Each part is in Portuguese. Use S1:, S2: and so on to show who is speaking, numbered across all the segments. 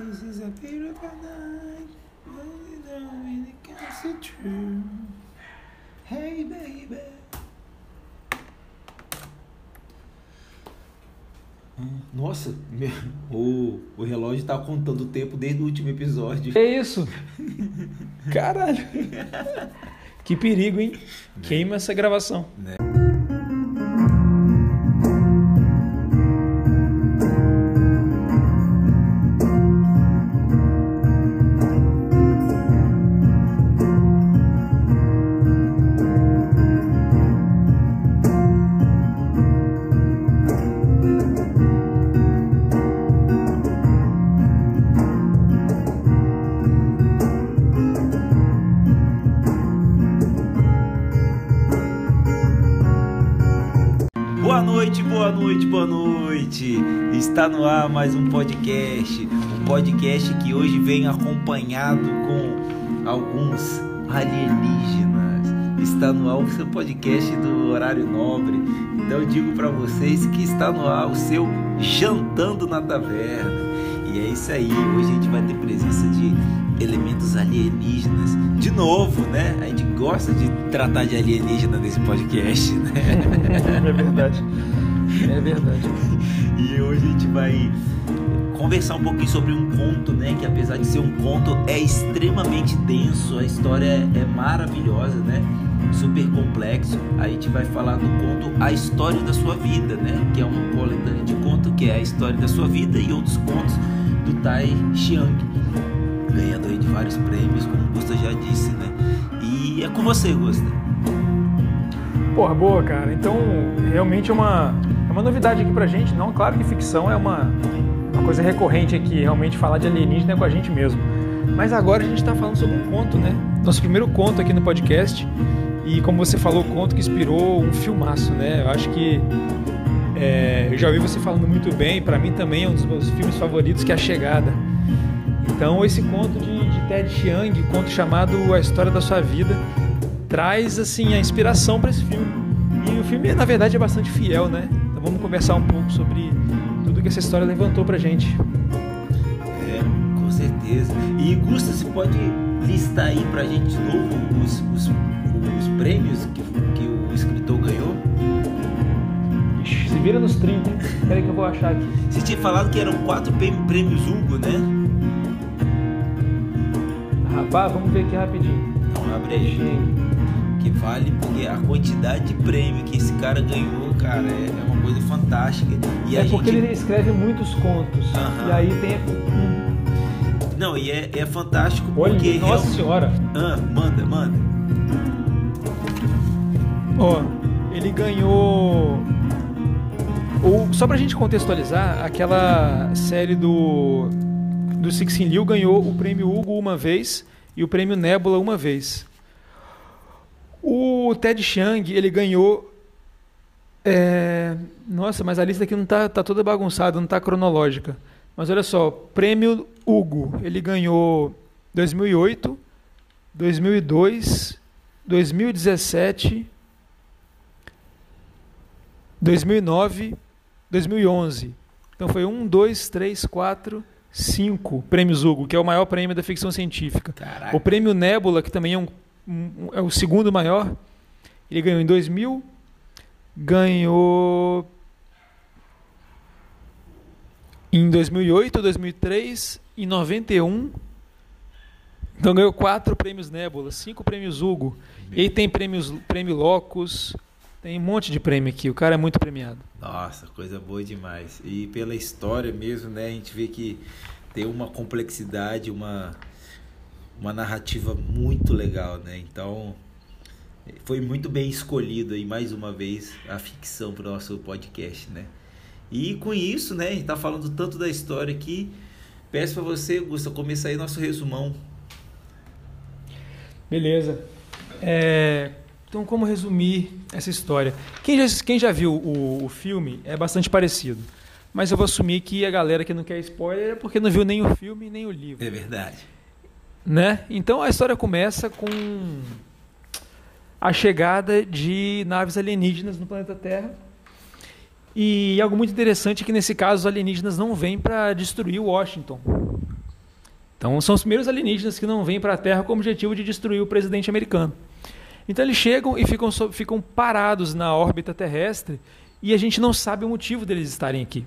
S1: This is a beautiful night. but it can't see true. Hey, baby. Nossa, meu- o, o relógio tá contando o tempo desde o último episódio.
S2: É isso. Caralho. Que perigo, hein? Queima essa gravação.
S1: Boa podcast. Um podcast que hoje vem acompanhado com alguns alienígenas. Está no ar o seu podcast do horário nobre. Então eu digo para vocês que está no ar o seu jantando na taverna. E é isso aí. Hoje a gente vai ter presença de elementos alienígenas. De novo, né? A gente gosta de tratar de alienígena nesse podcast, né?
S2: É verdade. É verdade.
S1: E hoje a gente vai conversar um pouquinho sobre um conto, né? Que apesar de ser um conto, é extremamente denso, a história é, é maravilhosa, né? Super complexo. A gente vai falar do conto A História da Sua Vida, né? Que é uma coletânea de conto que é a história da sua vida e outros contos do Tai Chiang. Ganhador de vários prêmios, como o Gusta já disse, né? E é com você, Gusta.
S2: Porra, boa, cara. Então, realmente é uma, é uma novidade aqui pra gente. Não, claro que ficção é uma coisa recorrente aqui. Realmente falar de alienígena é com a gente mesmo. Mas agora a gente tá falando sobre um conto, né? Nosso primeiro conto aqui no podcast. E como você falou, conto que inspirou um filmaço, né? Eu acho que é, eu já ouvi você falando muito bem. Pra mim também é um dos meus filmes favoritos, que é A Chegada. Então, esse conto de, de Ted Chiang, conto chamado A História da Sua Vida, traz assim a inspiração para esse filme. E o filme, na verdade, é bastante fiel, né? Então vamos conversar um pouco sobre tudo que essa história levantou pra gente.
S1: É, com certeza. E Gusta, você pode listar aí pra gente de novo os, os, os prêmios que, que o escritor ganhou?
S2: Ixi, se vira nos 30, hein? Peraí que eu vou achar aqui.
S1: Você tinha falado que eram quatro prê- prêmios Hugo, né?
S2: Rapaz, vamos ver aqui rapidinho.
S1: Então abre aí. Que vale, porque a quantidade de prêmio que esse cara ganhou, cara, é, é uma coisa fantástica. E
S2: É porque
S1: gente.
S2: ele escreve muitos contos.
S1: Aham.
S2: E aí tem.
S1: Não, e é, é fantástico
S2: Olha,
S1: porque.
S2: nossa
S1: real-
S2: senhora.
S1: Ah, manda, manda.
S2: Ó, ele ganhou. O, só pra gente contextualizar, aquela série do. Do Sixin Liu ganhou o prêmio Hugo uma vez e o prêmio Nebula uma vez. O Ted Chiang, ele ganhou. É, nossa, mas a lista aqui não tá, tá toda bagunçada, não tá cronológica. Mas olha só, prêmio Hugo, ele ganhou 2008, 2002, 2017, 2009, 2011. Então foi um, dois, três, quatro, cinco prêmios Hugo, que é o maior prêmio da ficção científica.
S1: Caraca.
S2: O prêmio Nebula, que também é, um, um- é o segundo maior, ele ganhou em 2000, ganhou em 2008, 2003 e 91. Então ganhou quatro prêmios Nebula, cinco prêmios Hugo. E aí tem prêmios, prêmio Locus, tem um monte de prêmio aqui. O cara é muito premiado.
S1: Nossa, coisa boa demais. E pela história mesmo, né? A gente vê que tem uma complexidade, uma, uma narrativa muito legal, né? Então, foi muito bem escolhido aí, mais uma vez, a ficção para o nosso podcast, né? E com isso, né? A gente tá falando tanto da história aqui. Peço para você, Gustavo, começar aí nosso resumão.
S2: Beleza. É, então, como resumir essa história? Quem já, quem já viu o, o filme é bastante parecido. Mas eu vou assumir que a galera que não quer spoiler é porque não viu nem o filme nem o livro.
S1: É verdade.
S2: Né? Então a história começa com a chegada de naves alienígenas no planeta Terra. E algo muito interessante é que nesse caso os alienígenas não vêm para destruir Washington. Então são os primeiros alienígenas que não vêm para a Terra com o objetivo de destruir o presidente americano. Então eles chegam e ficam, ficam parados na órbita terrestre e a gente não sabe o motivo deles estarem aqui.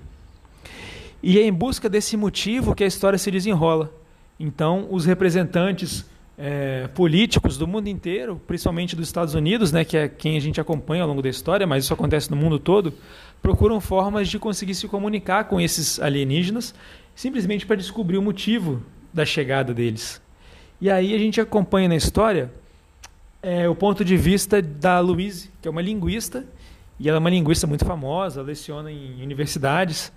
S2: E é em busca desse motivo que a história se desenrola. Então os representantes é, políticos do mundo inteiro, principalmente dos Estados Unidos, né, que é quem a gente acompanha ao longo da história, mas isso acontece no mundo todo, procuram formas de conseguir se comunicar com esses alienígenas, simplesmente para descobrir o motivo da chegada deles. E aí a gente acompanha na história é, o ponto de vista da Louise, que é uma linguista, e ela é uma linguista muito famosa, leciona em universidades,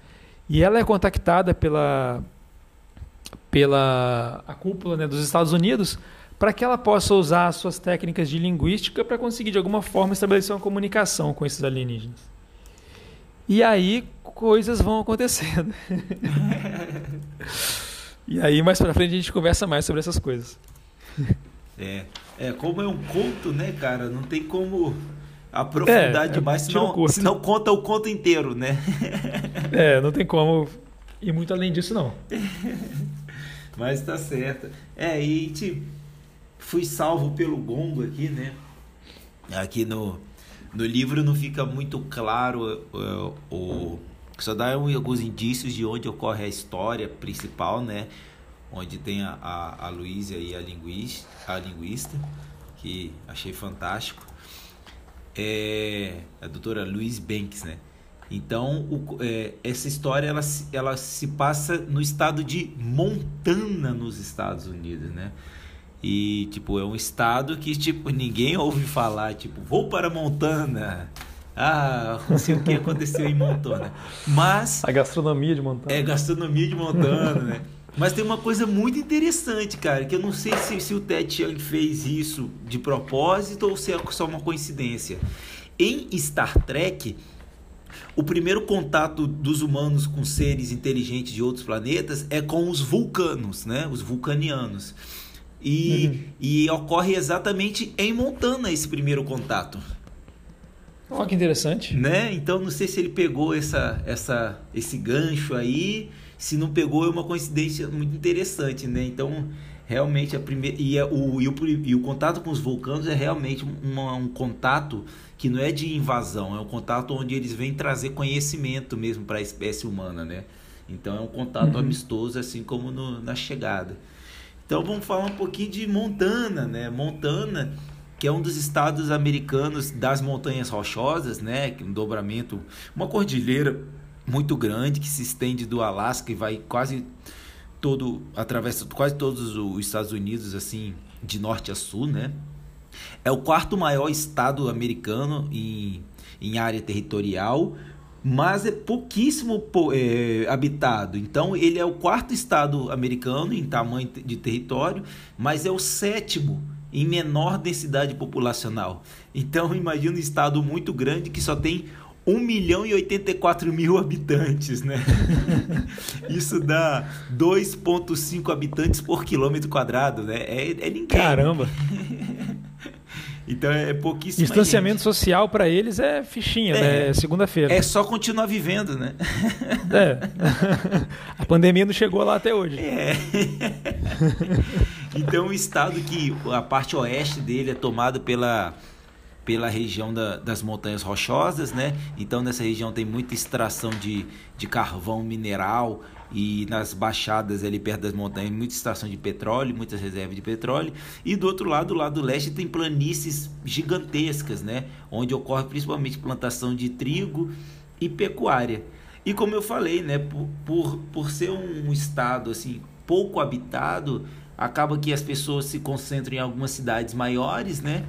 S2: e ela é contactada pela pela a cúpula né, dos Estados Unidos para que ela possa usar as suas técnicas de linguística para conseguir de alguma forma estabelecer uma comunicação com esses alienígenas. E aí coisas vão acontecendo. e aí mais para frente a gente conversa mais sobre essas coisas.
S1: É, é como é um conto, né, cara? Não tem como aprofundar é, demais, senão, senão conta o conto inteiro, né?
S2: é, não tem como ir muito além disso não.
S1: Mas tá certo. É, e tipo, fui salvo pelo gongo aqui, né? Aqui no, no livro não fica muito claro uh, o. Só dá alguns indícios de onde ocorre a história principal, né? Onde tem a, a, a Luísa e a linguista, a linguista, que achei fantástico. É a doutora Louise Banks, né? Então, o, é, essa história ela, ela se passa no estado de Montana, nos Estados Unidos, né? E, tipo, é um estado que, tipo, ninguém ouve falar, tipo, vou para Montana. Ah, não sei o que aconteceu em Montana. Mas...
S2: A gastronomia de Montana.
S1: É, gastronomia de Montana, né? Mas tem uma coisa muito interessante, cara, que eu não sei se, se o Ted Chiang fez isso de propósito ou se é só uma coincidência. Em Star Trek, o primeiro contato dos humanos com seres inteligentes de outros planetas é com os vulcanos, né? Os vulcanianos. E, uhum. e ocorre exatamente em Montana esse primeiro contato.
S2: Olha que interessante.
S1: Né? Então não sei se ele pegou essa, essa, esse gancho aí. Se não pegou, é uma coincidência muito interessante, né? Então, realmente a primeira. E, é o, e, o, e o contato com os vulcanos é realmente um, um contato que não é de invasão, é um contato onde eles vêm trazer conhecimento mesmo para a espécie humana, né? Então é um contato uhum. amistoso, assim como no, na chegada. Então vamos falar um pouquinho de Montana, né? Montana, que é um dos estados americanos das montanhas rochosas, né? Um dobramento, uma cordilheira muito grande que se estende do Alasca e vai quase todo atravessa quase todos os Estados Unidos assim de norte a sul, né? É o quarto maior estado americano em, em área territorial, mas é pouquíssimo é, habitado. Então, ele é o quarto estado americano em tamanho de território, mas é o sétimo em menor densidade populacional. Então, imagina um estado muito grande que só tem 1 milhão e 84 mil habitantes, né? Isso dá 2,5 habitantes por quilômetro quadrado, né? É, é ninguém.
S2: Caramba!
S1: Então é pouquíssimo.
S2: Distanciamento gente. social para eles é fichinha, é, né? É segunda-feira.
S1: É só continuar vivendo, né?
S2: É. A pandemia não chegou lá até hoje.
S1: É. Então o estado que a parte oeste dele é tomado pela pela região da, das montanhas rochosas, né? Então nessa região tem muita extração de, de carvão mineral e nas baixadas ali perto das montanhas muita extração de petróleo, muitas reservas de petróleo. E do outro lado, do lado leste, tem planícies gigantescas, né? Onde ocorre principalmente plantação de trigo e pecuária. E como eu falei, né? Por, por, por ser um estado assim pouco habitado, acaba que as pessoas se concentram em algumas cidades maiores, né?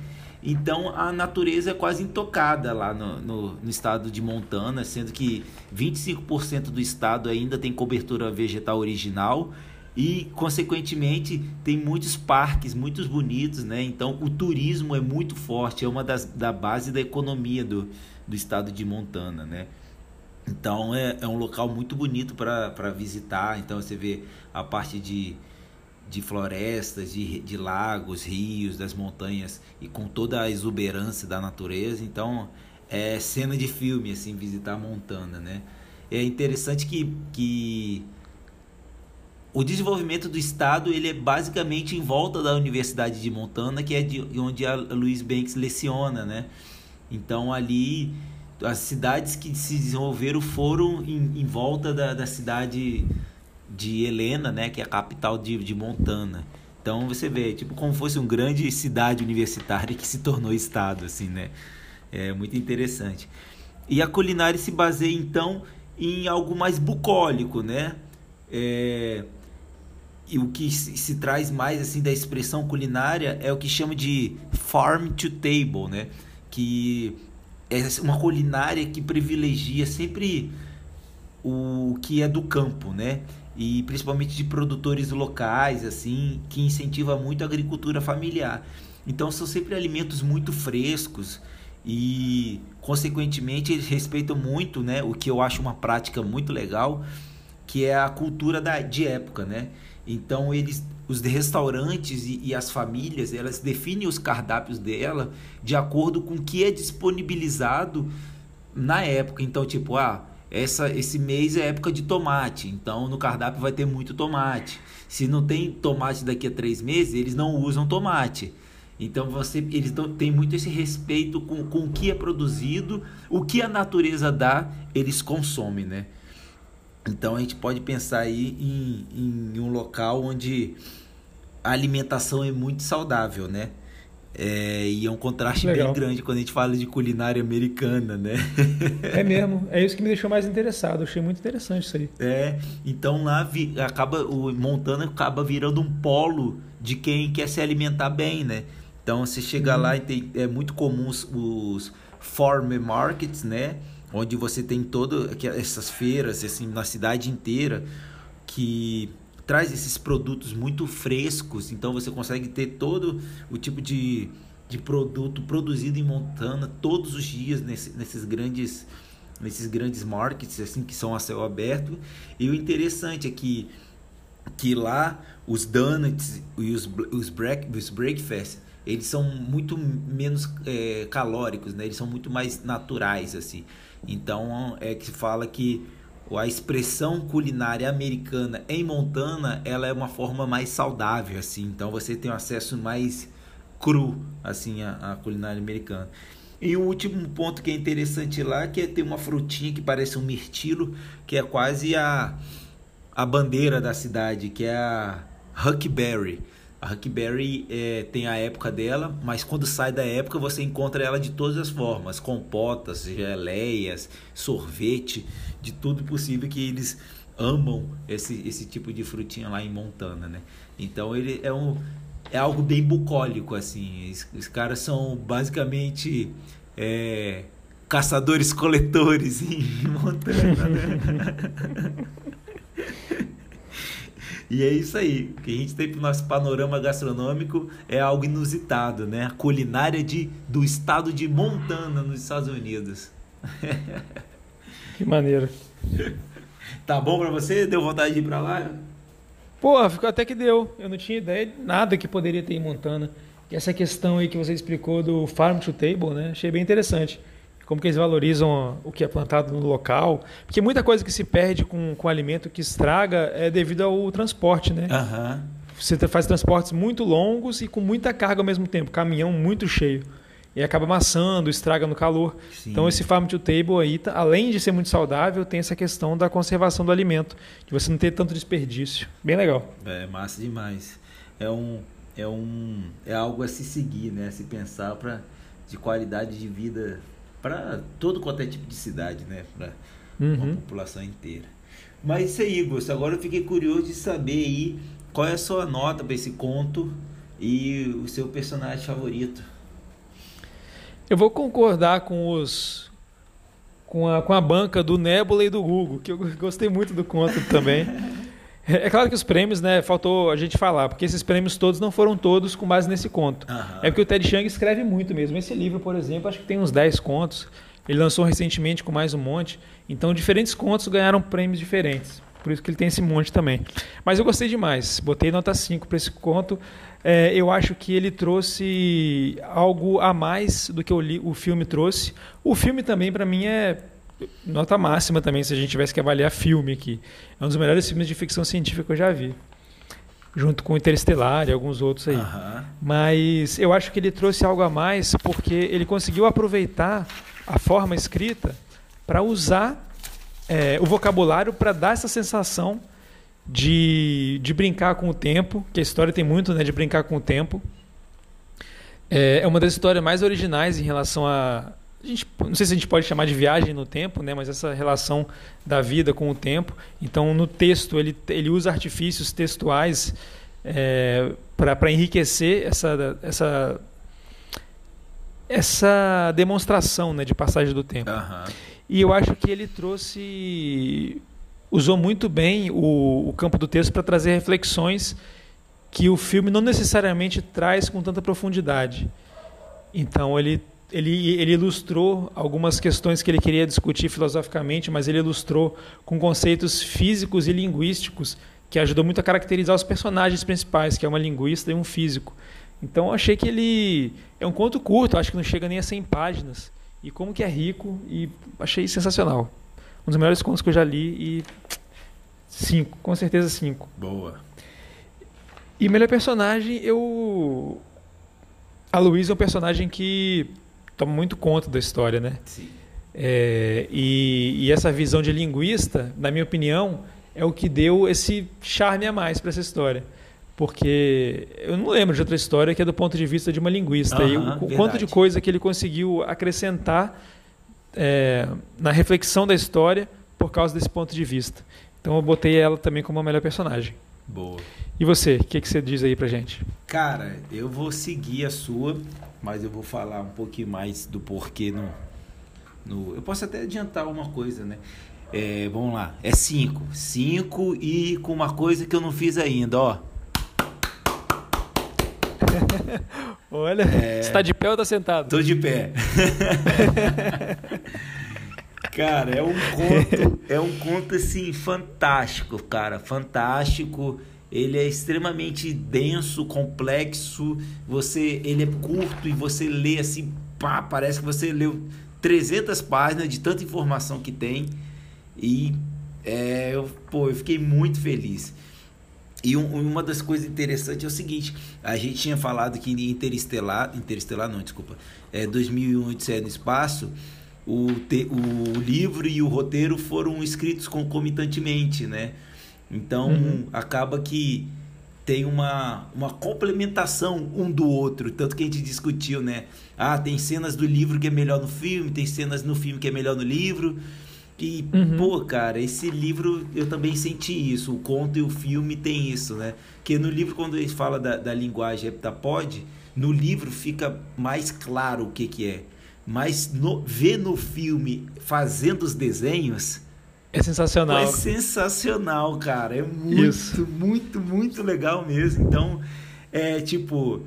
S1: Então a natureza é quase intocada lá no, no, no estado de Montana, sendo que 25% do estado ainda tem cobertura vegetal original e, consequentemente, tem muitos parques muito bonitos, né? Então o turismo é muito forte, é uma das da base da economia do, do estado de Montana, né? Então é, é um local muito bonito para visitar. Então você vê a parte de de florestas, de, de lagos, rios, das montanhas e com toda a exuberância da natureza. Então, é cena de filme, assim, visitar Montana, né? É interessante que, que o desenvolvimento do estado ele é basicamente em volta da Universidade de Montana, que é de onde a Louise Banks leciona, né? Então ali as cidades que se desenvolveram foram em, em volta da, da cidade de Helena, né? Que é a capital de, de Montana. Então você vê, tipo, como fosse uma grande cidade universitária que se tornou estado, assim, né? É muito interessante. E a culinária se baseia então em algo mais bucólico, né? É, e o que se, traz mais assim da expressão culinária é o que chama de farm to table, né? Que é uma culinária que privilegia sempre o que é do campo, né? E principalmente de produtores locais, assim, que incentiva muito a agricultura familiar. Então são sempre alimentos muito frescos e consequentemente eles respeitam muito, né? O que eu acho uma prática muito legal, que é a cultura da, de época, né? Então eles, os restaurantes e, e, as famílias, elas definem os cardápios dela de acordo com o que é disponibilizado na época. Então tipo, ah, essa, esse mês é época de tomate, então no cardápio vai ter muito tomate. Se não tem tomate daqui a três meses, eles não usam tomate. Então você, eles têm muito esse respeito com, com o que é produzido, o que a natureza dá, eles consomem, né? Então a gente pode pensar aí em, em um local onde a alimentação é muito saudável, né? É, e é um contraste Legal. bem grande quando a gente fala de culinária americana, né?
S2: É mesmo, é isso que me deixou mais interessado. Eu achei muito interessante isso aí.
S1: É, então lá vi, acaba o Montana acaba virando um polo de quem quer se alimentar bem, né? Então você chega uhum. lá e tem, é muito comum os, os farm markets, né? onde você tem todas essas feiras assim na cidade inteira que traz esses produtos muito frescos, então você consegue ter todo o tipo de, de produto produzido em Montana todos os dias nesse, nesses grandes nesses grandes markets assim que são a céu aberto. E o interessante é que que lá os donuts e os os, break, os breakfast eles são muito menos é, calóricos, né? Eles são muito mais naturais assim. Então é que se fala que a expressão culinária americana em Montana, ela é uma forma mais saudável assim. Então você tem um acesso mais cru assim à, culinária americana. E o último ponto que é interessante lá que é ter uma frutinha que parece um mirtilo, que é quase a a bandeira da cidade, que é a huckberry. A Huckberry é, tem a época dela, mas quando sai da época você encontra ela de todas as formas, compotas, geleias, sorvete, de tudo possível que eles amam esse, esse tipo de frutinha lá em Montana, né? Então ele é um é algo bem bucólico assim. Os, os caras são basicamente é, caçadores coletores em Montana, né? E é isso aí. O que a gente tem para o nosso panorama gastronômico é algo inusitado, né? A culinária de, do estado de Montana, nos Estados Unidos.
S2: Que maneiro.
S1: Tá bom para você? Deu vontade de ir para lá?
S2: Pô, ficou até que deu. Eu não tinha ideia de nada que poderia ter em Montana. E essa questão aí que você explicou do farm to table, né? Achei bem interessante como que eles valorizam o que é plantado no local. Porque muita coisa que se perde com, com alimento que estraga é devido ao transporte, né?
S1: Uhum.
S2: Você faz transportes muito longos e com muita carga ao mesmo tempo, caminhão muito cheio. E acaba amassando, estraga no calor. Sim. Então esse farm to table aí, tá, além de ser muito saudável, tem essa questão da conservação do alimento, de você não ter tanto desperdício. Bem legal.
S1: É massa demais. É um é um é algo a se seguir, né? A se pensar para de qualidade de vida para todo quanto é tipo de cidade, né? Para uhum. uma população inteira. Mas isso aí, Gusto. Agora eu fiquei curioso de saber aí qual é a sua nota para esse conto e o seu personagem favorito.
S2: Eu vou concordar com os com a, com a banca do Nebula e do Google, que eu gostei muito do conto também. É, é claro que os prêmios, né, faltou a gente falar, porque esses prêmios todos não foram todos com base nesse conto. Uhum. É porque o Ted Chiang escreve muito mesmo. Esse livro, por exemplo, acho que tem uns 10 contos. Ele lançou recentemente com mais um monte. Então, diferentes contos ganharam prêmios diferentes. Por isso que ele tem esse monte também. Mas eu gostei demais. Botei nota 5 para esse conto. É, eu acho que ele trouxe algo a mais do que o, o filme trouxe. O filme também, para mim, é nota máxima também se a gente tivesse que avaliar filme aqui. É um dos melhores filmes de ficção científica que eu já vi. Junto com Interestelar e alguns outros aí.
S1: Aham.
S2: Mas eu acho que ele trouxe algo a mais porque ele conseguiu aproveitar a forma escrita para usar é, o vocabulário para dar essa sensação de, de brincar com o tempo, que a história tem muito né, de brincar com o tempo. É, é uma das histórias mais originais em relação a, a gente, não sei se a gente pode chamar de viagem no tempo, né, mas essa relação da vida com o tempo. Então, no texto, ele, ele usa artifícios textuais é, para enriquecer essa, essa, essa demonstração né, de passagem do tempo.
S1: Aham.
S2: E eu acho que ele trouxe. usou muito bem o, o campo do texto para trazer reflexões que o filme não necessariamente traz com tanta profundidade. Então ele, ele, ele ilustrou algumas questões que ele queria discutir filosoficamente, mas ele ilustrou com conceitos físicos e linguísticos que ajudou muito a caracterizar os personagens principais, que é uma linguista e um físico. Então eu achei que ele é um conto curto, acho que não chega nem a 100 páginas. E como que é rico e achei sensacional. Um dos melhores contos que eu já li e cinco, com certeza cinco.
S1: Boa.
S2: E melhor personagem, eu. A Luísa é um personagem que toma muito conta da história, né?
S1: Sim.
S2: É, e, e essa visão de linguista, na minha opinião, é o que deu esse charme a mais para essa história. Porque eu não lembro de outra história que é do ponto de vista de uma linguista. e o, o quanto
S1: verdade.
S2: de coisa que ele conseguiu acrescentar é, na reflexão da história por causa desse ponto de vista. Então eu botei ela também como a melhor personagem.
S1: Boa.
S2: E você, o que, que você diz aí pra gente?
S1: Cara, eu vou seguir a sua, mas eu vou falar um pouquinho mais do porquê no. no eu posso até adiantar uma coisa, né? É, vamos lá, é cinco. Cinco e com uma coisa que eu não fiz ainda, ó.
S2: Olha, você tá de pé ou tá sentado?
S1: Tô de pé. cara, é um conto, é um conto assim fantástico, cara, fantástico. Ele é extremamente denso, complexo. Você, ele é curto e você lê assim, pá, parece que você leu 300 páginas de tanta informação que tem. E é, eu, pô, eu fiquei muito feliz. E um- uma das coisas interessantes é o seguinte: a gente tinha falado que Interestelar, Interestelar não, desculpa, é 2001 Odisseia no Espaço, o, te- o livro e o roteiro foram escritos concomitantemente, né? Então
S2: Uhum.
S1: acaba que tem uma, uma complementação um do outro, tanto que a gente discutiu, né? Ah, tem cenas do livro que é melhor no filme, tem cenas no filme que é melhor no livro. E,
S2: Uhum.
S1: pô, cara, esse livro eu também senti isso. O conto e o filme tem isso, né? Porque no livro, quando ele fala da, da linguagem heptapode, no livro fica mais claro o que, que é. Mas no, ver no filme fazendo os desenhos
S2: É sensacional.
S1: é sensacional, cara. É muito,
S2: Isso.
S1: muito, muito legal mesmo. Então, é tipo,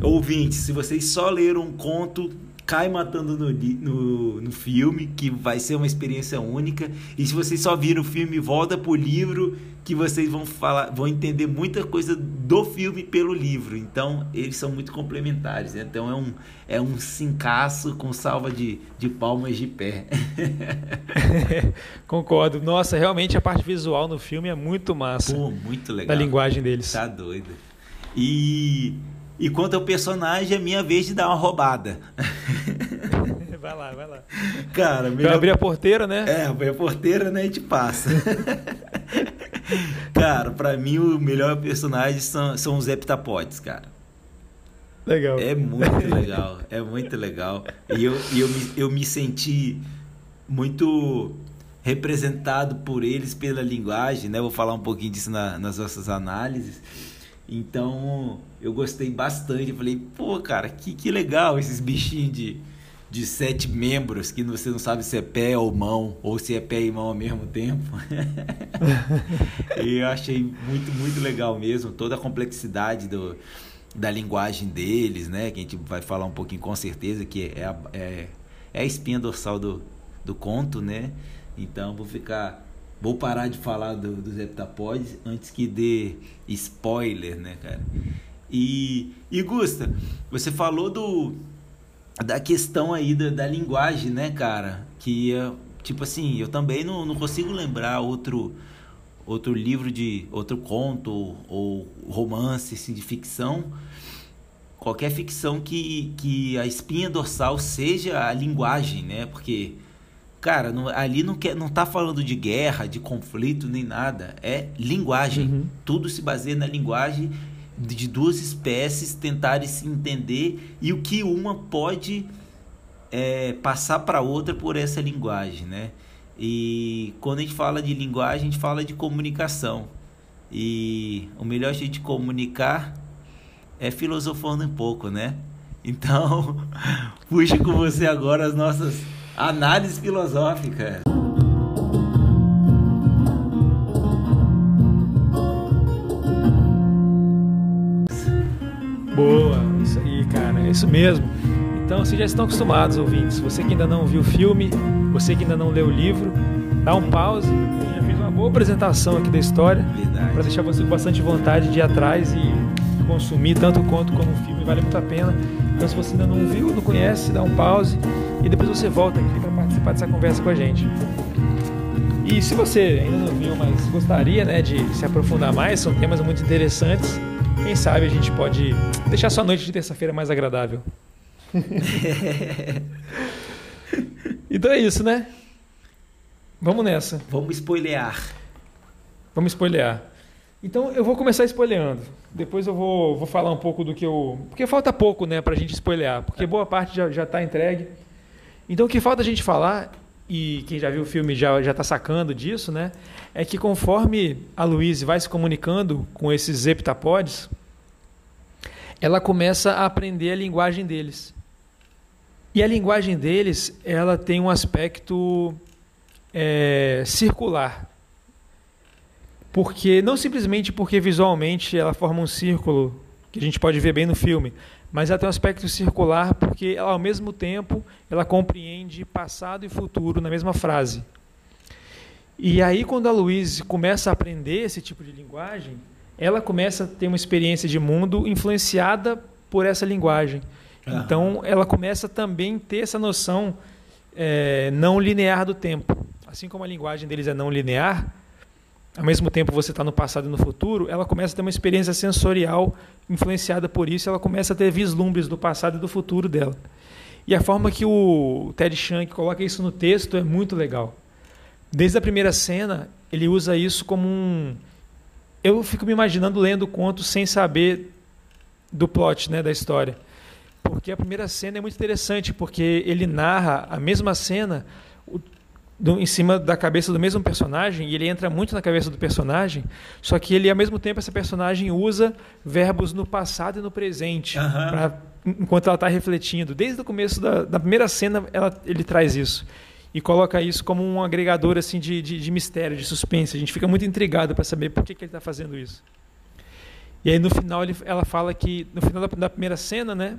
S1: ouvintes, se vocês só leram um conto, cai matando no, no, no filme, que vai ser uma experiência única. E se vocês só viram o filme, volta pro livro, que vocês vão falar, vão entender muita coisa do filme pelo livro. Então, eles são muito complementares. né? Então, é um, é um cincaço com salva de, de palmas de pé.
S2: Concordo. Nossa, realmente a parte visual no filme é muito massa.
S1: Pô, muito legal.
S2: da linguagem deles.
S1: Tá doido. E, e quanto ao personagem, é minha vez de dar uma roubada.
S2: vai lá, vai lá.
S1: Cara,
S2: Eu
S1: melhor...
S2: abri a porteira, né?
S1: É, abre a porteira, né? E te passa. cara, pra mim o melhor personagem são, são os heptapodes, cara.
S2: Legal.
S1: É muito legal, é muito legal. E eu, e eu, me, eu me senti muito representado por eles pela linguagem, né? Vou falar um pouquinho disso na- nas nossas análises. Então, eu gostei bastante. Eu falei, pô, cara, que, que legal esses bichinhos de, de sete membros que você não sabe se é pé ou mão, ou se é pé e mão ao mesmo tempo. e eu achei muito, muito legal mesmo, toda a complexidade do, da linguagem deles, né? Que a gente vai falar um pouquinho com certeza, que é a, é, é a espinha dorsal do, do conto, né? Então vou ficar. Vou parar de falar do, dos heptapodes antes que dê spoiler, né, cara? E, e Gusta, você falou do da questão aí da, da linguagem, né, cara? Que, é- Tipo assim, eu também não, não consigo lembrar outro outro livro de outro conto ou romance assim, de ficção qualquer ficção que, que a espinha dorsal seja a linguagem né porque cara não, ali não quer não tá falando de guerra de conflito nem nada é linguagem uhum. tudo se baseia na linguagem de duas espécies tentarem se entender e o que uma pode é, passar para outra por essa linguagem né e quando a gente fala de linguagem, a gente fala de comunicação. E o melhor jeito de comunicar é filosofando um pouco, né? Então, puxe com você agora as nossas análises filosóficas.
S2: Boa, isso aí, cara, é isso mesmo. Então vocês já estão acostumados, ouvintes. Você que ainda não viu o filme, você que ainda não leu o livro, dá um pause. Eu já fiz uma boa apresentação aqui da história para deixar você com bastante vontade de ir atrás e consumir tanto quanto como o filme. Vale muito a pena. Então se você ainda não viu, não conhece, dá um pause e depois você volta aqui para participar dessa conversa com a gente. E se você ainda não viu, mas gostaria né, de se aprofundar mais, são temas muito interessantes. Quem sabe a gente pode deixar sua noite de terça-feira mais agradável. então é isso, né? Vamos nessa.
S1: Vamos spoilear.
S2: Vamos spoilear. Então eu vou começar spoileando. Depois eu vou, vou falar um pouco do que eu. Porque falta pouco, né, pra gente spoilear. Porque boa parte já, já tá entregue. Então o que falta a gente falar, e quem já viu o filme já, já tá sacando disso, né? É que conforme a Louise vai se comunicando com esses heptapodes, ela começa a aprender a linguagem deles. E a linguagem deles, ela tem um aspecto é, circular. Porque não simplesmente porque visualmente ela forma um círculo que a gente pode ver bem no filme, mas ela tem um aspecto circular porque ela, ao mesmo tempo ela compreende passado e futuro na mesma frase. E aí quando a Louise começa a aprender esse tipo de linguagem, ela começa a ter uma experiência de mundo influenciada por essa linguagem. Então, ela começa também a ter essa noção é, não linear do tempo. Assim como a linguagem deles é não linear, ao mesmo tempo você está no passado e no futuro, ela começa a ter uma experiência sensorial influenciada por isso, ela começa a ter vislumbres do passado e do futuro dela. E a forma que o Ted Shank coloca isso no texto é muito legal. Desde a primeira cena, ele usa isso como um. Eu fico me imaginando lendo o conto sem saber do plot né, da história. Porque a primeira cena é muito interessante, porque ele narra a mesma cena do, em cima da cabeça do mesmo personagem, e ele entra muito na cabeça do personagem, só que ele, ao mesmo tempo, essa personagem usa verbos no passado e no presente, uhum. pra, enquanto ela está refletindo. Desde o começo da, da primeira cena, ela, ele traz isso. E coloca isso como um agregador assim de, de, de mistério, de suspense. A gente fica muito intrigado para saber por que, que ele está fazendo isso. E aí no final ele, ela fala que no final da, da primeira cena, né,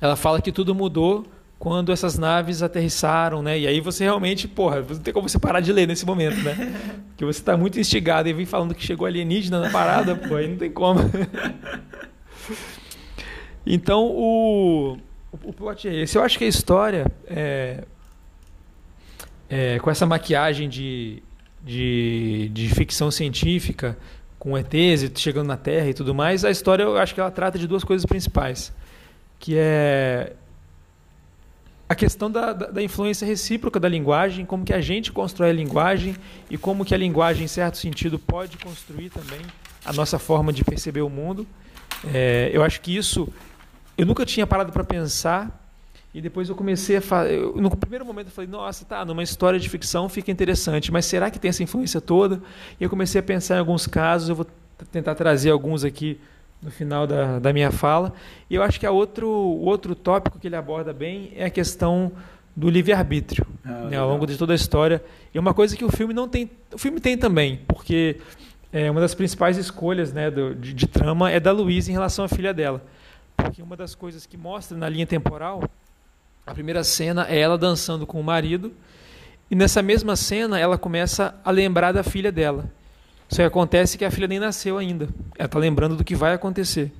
S2: ela fala que tudo mudou quando essas naves aterrissaram, né? E aí você realmente, porra, não tem como você parar de ler nesse momento, né? Porque você está muito instigado e vem falando que chegou alienígena na parada, pô, aí não tem como. então, o, o plot é esse. Eu acho que a história, é, é, com essa maquiagem de, de, de ficção científica, com ETs chegando na Terra e tudo mais, a história eu acho que ela trata de duas coisas principais que é a questão da, da, da, influência recíproca da linguagem, como que a gente constrói a linguagem e como que a linguagem, em certo sentido, pode construir também a nossa forma de perceber o mundo. É, eu acho que isso eu nunca tinha parado para pensar e depois eu comecei a fazer. No primeiro momento eu falei, nossa, tá, numa história de ficção fica interessante, mas será que tem essa influência toda? E eu comecei a pensar em alguns casos, eu vou tentar trazer alguns aqui no final da, da minha fala. E eu acho que a outro, outro tópico que ele aborda bem é a questão do livre-arbítrio ah, né, ao longo de toda a história. E é uma coisa que o filme não tem. O filme tem também, porque é, uma das principais escolhas né, do, de, de trama é da Louise em relação à filha dela. Porque uma das coisas que mostra na linha temporal, a primeira cena é ela dançando com o marido, e nessa mesma cena ela começa a lembrar da filha dela. Só que acontece que a filha nem nasceu ainda. Ela está lembrando do que vai acontecer.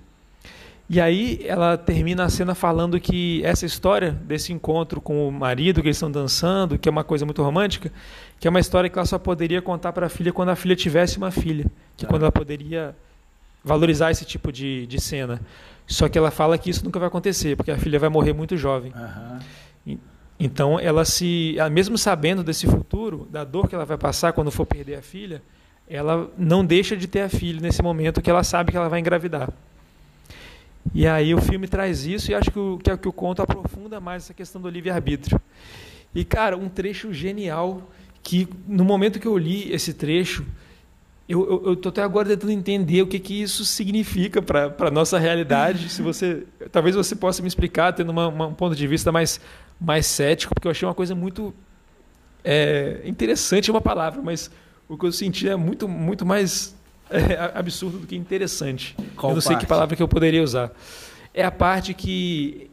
S2: E aí ela termina a cena falando que essa história desse encontro com o marido, que eles estão dançando, que é uma coisa muito romântica, que é uma história que ela só poderia contar para a filha quando a filha tivesse uma filha, que ah. quando ela poderia valorizar esse tipo de, de cena. Só que ela fala que isso nunca vai acontecer, porque a filha vai morrer muito jovem. Uhum. Então, ela se, mesmo sabendo desse futuro, da dor que ela vai passar quando for perder a filha, ela não deixa de ter a filha nesse momento que ela sabe que ela vai engravidar. E aí o filme traz isso e acho que o, que, é que o conto aprofunda mais essa questão do livre-arbítrio. E, cara, um trecho genial que no momento que eu li esse trecho, eu estou até agora tentando entender o que, que isso significa para a nossa realidade. Se você, talvez você possa me explicar, tendo uma, uma, um ponto de vista mais, mais cético, porque eu achei uma coisa muito é, interessante, uma palavra, mas o que eu senti é muito, muito mais é, absurdo do que interessante. Qual eu não sei que palavra que eu poderia usar. É a parte que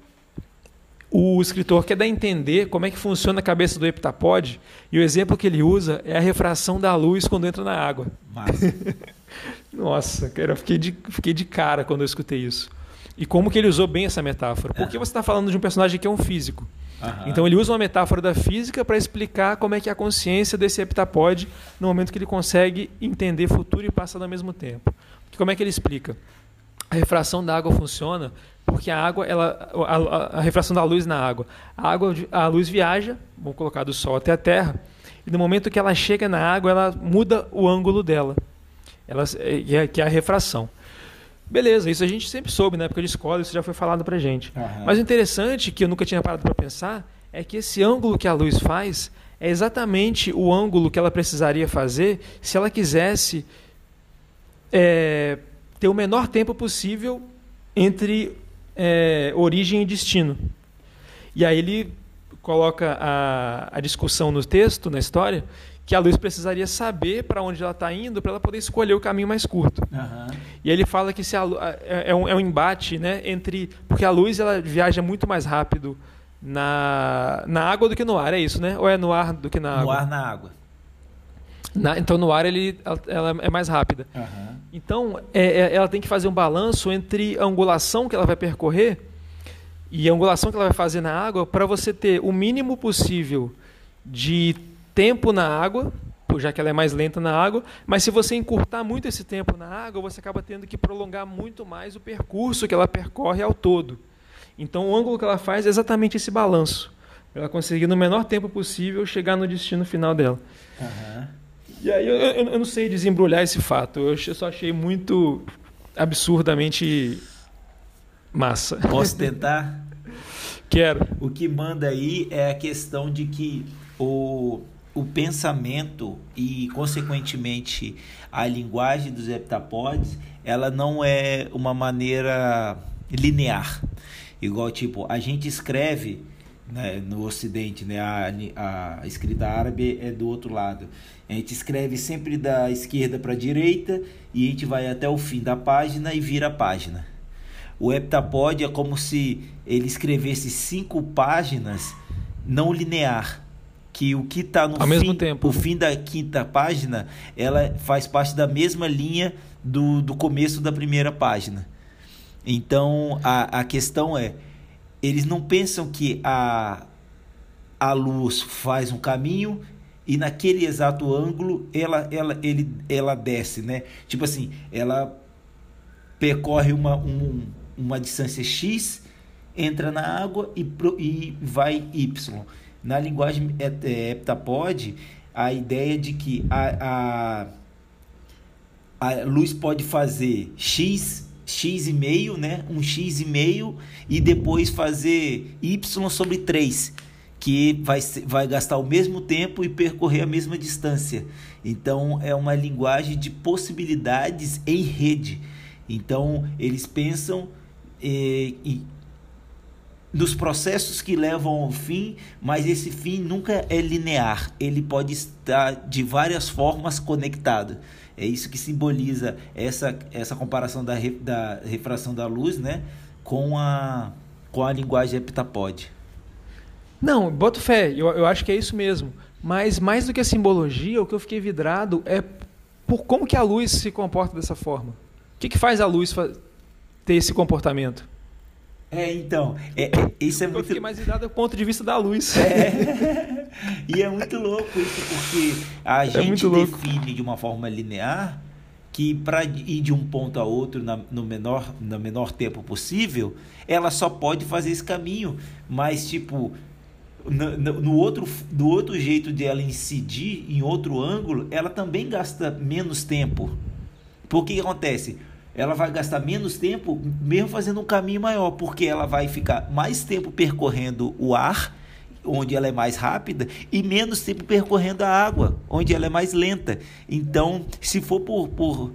S2: o escritor quer dar a entender como é que funciona a cabeça do heptapode e o exemplo que ele usa é a refração da luz quando entra na água. Nossa, cara, eu fiquei de, fiquei de cara quando eu escutei isso. E como que ele usou bem essa metáfora. Porque você está falando de um personagem que é um físico. Uhum. Então ele usa uma metáfora da física para explicar como é que é a consciência desse heptapode no momento que ele consegue entender futuro e passado ao mesmo tempo. Como é que ele explica? A refração da água funciona porque a água, ela, a, a, a, refração da luz na água. A água, a luz viaja, vamos colocar do Sol até a Terra, e no momento que ela chega na água, ela muda o ângulo dela, ela, é, que é a refração. Beleza, isso a gente sempre soube na época de escola, isso já foi falado pra gente. Uhum. Mas o interessante, que eu nunca tinha parado para pensar, é que esse ângulo que a luz faz é exatamente o ângulo que ela precisaria fazer se ela quisesse é, ter o menor tempo possível entre é, origem e destino. E aí ele coloca a, a discussão no texto, na história, que a luz precisaria saber para onde ela está indo para ela poder escolher o caminho mais curto. Uhum. E ele fala que se a, é, é, um, é um embate né, entre. Porque a luz ela viaja muito mais rápido na, na água do que no ar, é isso, né? Ou é no ar do que na água?
S1: No ar, na água.
S2: Na, então no ar ele, ela é mais rápida. Uhum. Então é, é, ela tem que fazer um balanço entre a angulação que ela vai percorrer e a angulação que ela vai fazer na água para você ter o mínimo possível de tempo na água, já que ela é mais lenta na água, mas se você encurtar muito esse tempo na água, você acaba tendo que prolongar muito mais o percurso que ela percorre ao todo. Então o ângulo que ela faz é exatamente esse balanço. Ela conseguir no menor tempo possível chegar no destino final dela. Uhum. E aí eu, eu, eu, não sei desembrulhar esse fato. Eu só achei muito absurdamente massa.
S1: Posso tentar?
S2: Quero.
S1: O que manda aí é a questão de que o o pensamento e, consequentemente, a linguagem dos heptapodes, ela não é uma maneira linear. Igual, tipo, a gente escreve né, no Ocidente, né, a, a escrita árabe é do outro lado. A gente escreve sempre da esquerda para a direita e a gente vai até o fim da página e vira a página. O heptapode é como se ele escrevesse cinco páginas não linear que o que está no
S2: Ao fim, mesmo tempo.
S1: o fim da quinta página, ela faz parte da mesma linha do, do começo da primeira página. Então a, a questão é, eles não pensam que a, a luz faz um caminho e naquele exato ângulo ela, ela, ele, ela desce, né? Tipo assim, ela percorre uma, um, uma distância X, entra na água e, e vai Y. Na linguagem heptapod, a ideia de que a, a, a luz pode fazer x x e meio, né? Um x e meio e depois fazer y sobre 3, que vai, vai gastar o mesmo tempo e percorrer a mesma distância. Então é uma linguagem de possibilidades em rede. Então eles pensam eh, dos processos que levam ao fim, mas esse fim nunca é linear, ele pode estar de várias formas conectado. É isso que simboliza essa, essa comparação da, re, da refração da luz né, com, a, com a linguagem heptapode.
S2: Não, boto fé, eu, eu acho que é isso mesmo. Mas mais do que a simbologia, o que eu fiquei vidrado é por como que a luz se comporta dessa forma. O que, que faz a luz ter esse comportamento.
S1: É, então, é, é, isso é
S2: Eu
S1: muito...
S2: fiquei mais lidado do ponto de vista da luz.
S1: É. E é muito louco isso, porque a
S2: É
S1: gente
S2: muito louco.
S1: define de uma forma linear que para ir de um ponto a outro na- no, menor, no menor tempo possível, ela só pode fazer esse caminho. Mas, tipo, no, no- no outro, do outro jeito de ela incidir em outro ângulo, ela também gasta menos tempo. Porque que acontece? Ela vai gastar menos tempo mesmo fazendo um caminho maior, porque ela vai ficar mais tempo percorrendo o ar, onde ela é mais rápida, e menos tempo percorrendo a água, onde ela é mais lenta. Então, se for por, por,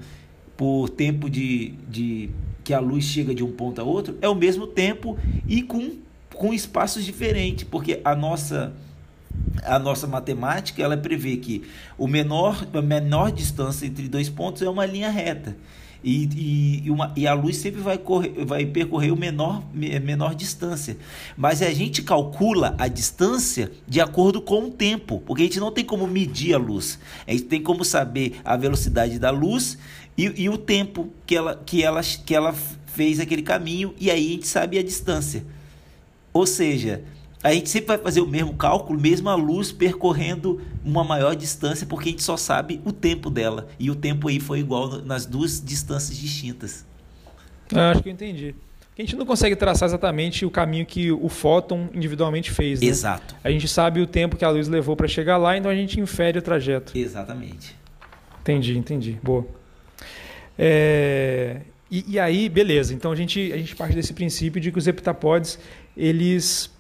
S1: por tempo de, de que a luz chega de um ponto a outro, é o mesmo tempo e com, com espaços diferentes, porque a nossa a nossa matemática ela prevê que o menor, a menor distância entre dois pontos é uma linha reta. E, e, uma, e a luz sempre vai, correr, vai percorrer o menor, me- menor distância. Mas a gente calcula a distância de acordo com o tempo, porque a gente não tem como medir a luz. A gente tem como saber a velocidade da luz e, e o tempo que ela, que, ela, que ela fez aquele caminho, e aí a gente sabe a distância. Ou seja, a gente sempre vai fazer o mesmo cálculo, mesmo a luz percorrendo uma maior distância, porque a gente só sabe o tempo dela. E o tempo aí foi igual nas duas distâncias distintas.
S2: Eu acho que eu entendi. A gente não consegue traçar exatamente o caminho que o fóton individualmente fez. Né?
S1: Exato.
S2: A gente sabe o tempo que a luz levou para chegar lá, então a gente infere o trajeto.
S1: Exatamente.
S2: Entendi, entendi. Boa. É, E, e aí, beleza. Então a gente, a gente parte desse princípio de que os heptapodes eles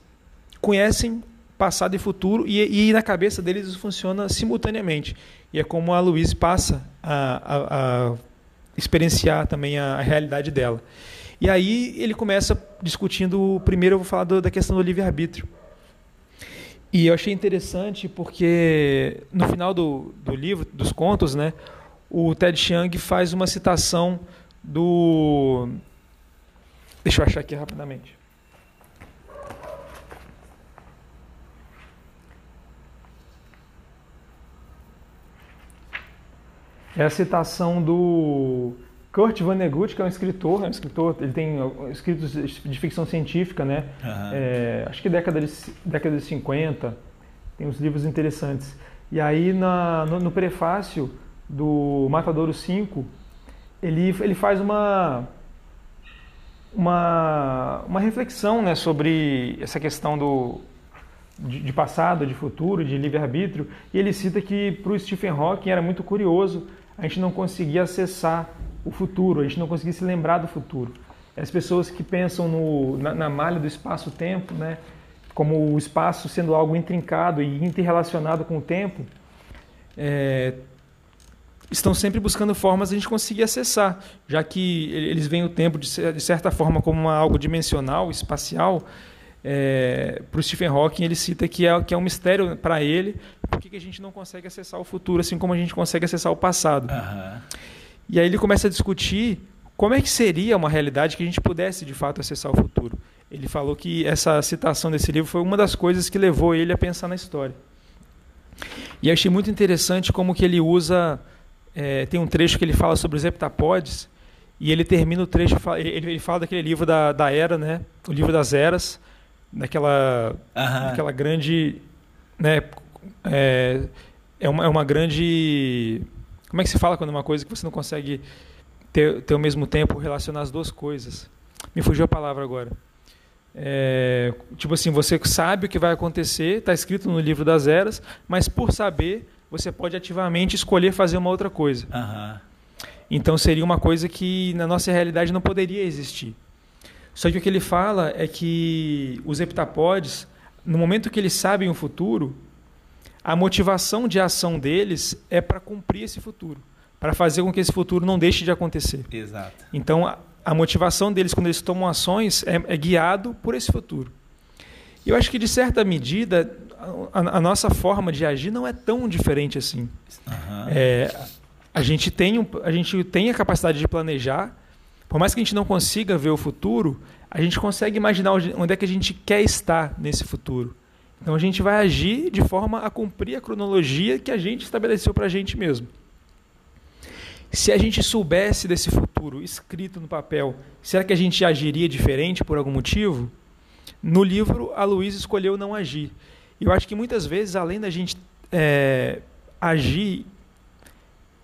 S2: conhecem passado e futuro e, e na cabeça deles isso funciona simultaneamente. E é como a Luiz passa a, a- a experienciar também a, a realidade dela. E aí ele começa discutindo. Primeiro eu vou falar do- da questão do livre-arbítrio. E eu achei interessante porque no final do, do livro, dos contos, né, o Ted Chiang faz uma citação do. Deixa eu achar aqui rapidamente. É a citação do Kurt Vonnegut, que é um escritor, é um escritor, ele tem escritos de ficção científica, né?
S1: Aham.
S2: É, acho que década de, década de 50, tem uns livros interessantes. E aí na, no, no prefácio do Matadouro 5, ele, ele faz uma, uma, uma reflexão né, sobre essa questão do, de, de passado, de futuro, de livre-arbítrio, e ele cita que para o Stephen Hawking era muito curioso a gente não conseguia acessar o futuro, a gente não conseguia se lembrar do futuro. As pessoas que pensam no, na, na malha do espaço-tempo, né, como o espaço sendo algo intrincado e interrelacionado com o tempo, é, estão sempre buscando formas de a gente conseguir acessar, já que eles veem o tempo de, de certa forma como algo dimensional, espacial. É, para o Stephen Hawking ele cita que é, que é um mistério para ele por que a gente não consegue acessar o futuro assim como a gente consegue acessar o passado.
S1: Aham.
S2: E aí ele começa a discutir como é que seria uma realidade que a gente pudesse de fato acessar o futuro. Ele falou que essa citação desse livro foi uma das coisas que levou ele a pensar na história. E achei muito interessante como que ele usa é, tem um trecho que ele fala sobre os heptapodes e ele termina o trecho ele fala daquele livro da, da era, né? O livro das eras, daquela
S1: Aham.
S2: aquela grande né é, é, uma, é uma grande como é que se fala quando é uma coisa que você não consegue ter, ter ao mesmo tempo relacionar as duas coisas me fugiu a palavra agora É, tipo assim você sabe o que vai acontecer está escrito no livro das eras mas por saber você pode ativamente escolher fazer uma outra coisa
S1: Aham.
S2: então seria uma coisa que na nossa realidade não poderia existir. Só que o que ele fala é que os heptapodes, no momento que eles sabem o futuro, a motivação de ação deles é para cumprir esse futuro, para fazer com que esse futuro não deixe de acontecer.
S1: Exato.
S2: Então a, a motivação deles quando eles tomam ações é, é guiado por esse futuro. E eu acho que de certa medida a, a- nossa forma de agir não é tão diferente assim.
S1: Aham.
S2: É, a, gente tem a gente tem a capacidade de planejar, por mais que a gente não consiga ver o futuro, a gente consegue imaginar onde, é que a gente quer estar nesse futuro. Então a gente vai agir de forma a cumprir a cronologia que a gente estabeleceu para a gente mesmo. Se a gente soubesse desse futuro escrito no papel, será que a gente agiria diferente por algum motivo? No livro, a Luísa escolheu não agir. Eu acho que muitas vezes, além da gente é, agir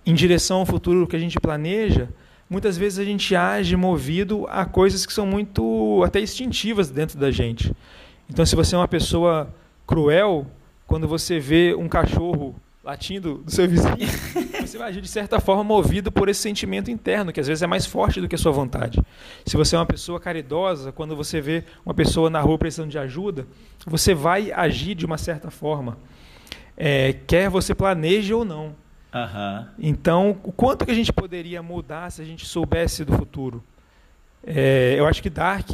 S2: em direção ao futuro que a gente planeja, muitas vezes a gente age movido a coisas que são muito até instintivas dentro da gente. Então, se você é uma pessoa cruel, quando você vê um cachorro latindo do seu vizinho, você vai agir de certa forma movido por esse sentimento interno, que às vezes é mais forte do que a sua vontade. Se você é uma pessoa caridosa, quando você vê uma pessoa na rua precisando de ajuda, você vai agir de uma certa forma, é, quer você planeje ou não.
S1: Uhum.
S2: Então, o quanto que a gente poderia mudar se a gente soubesse do futuro? É, eu acho que Dark,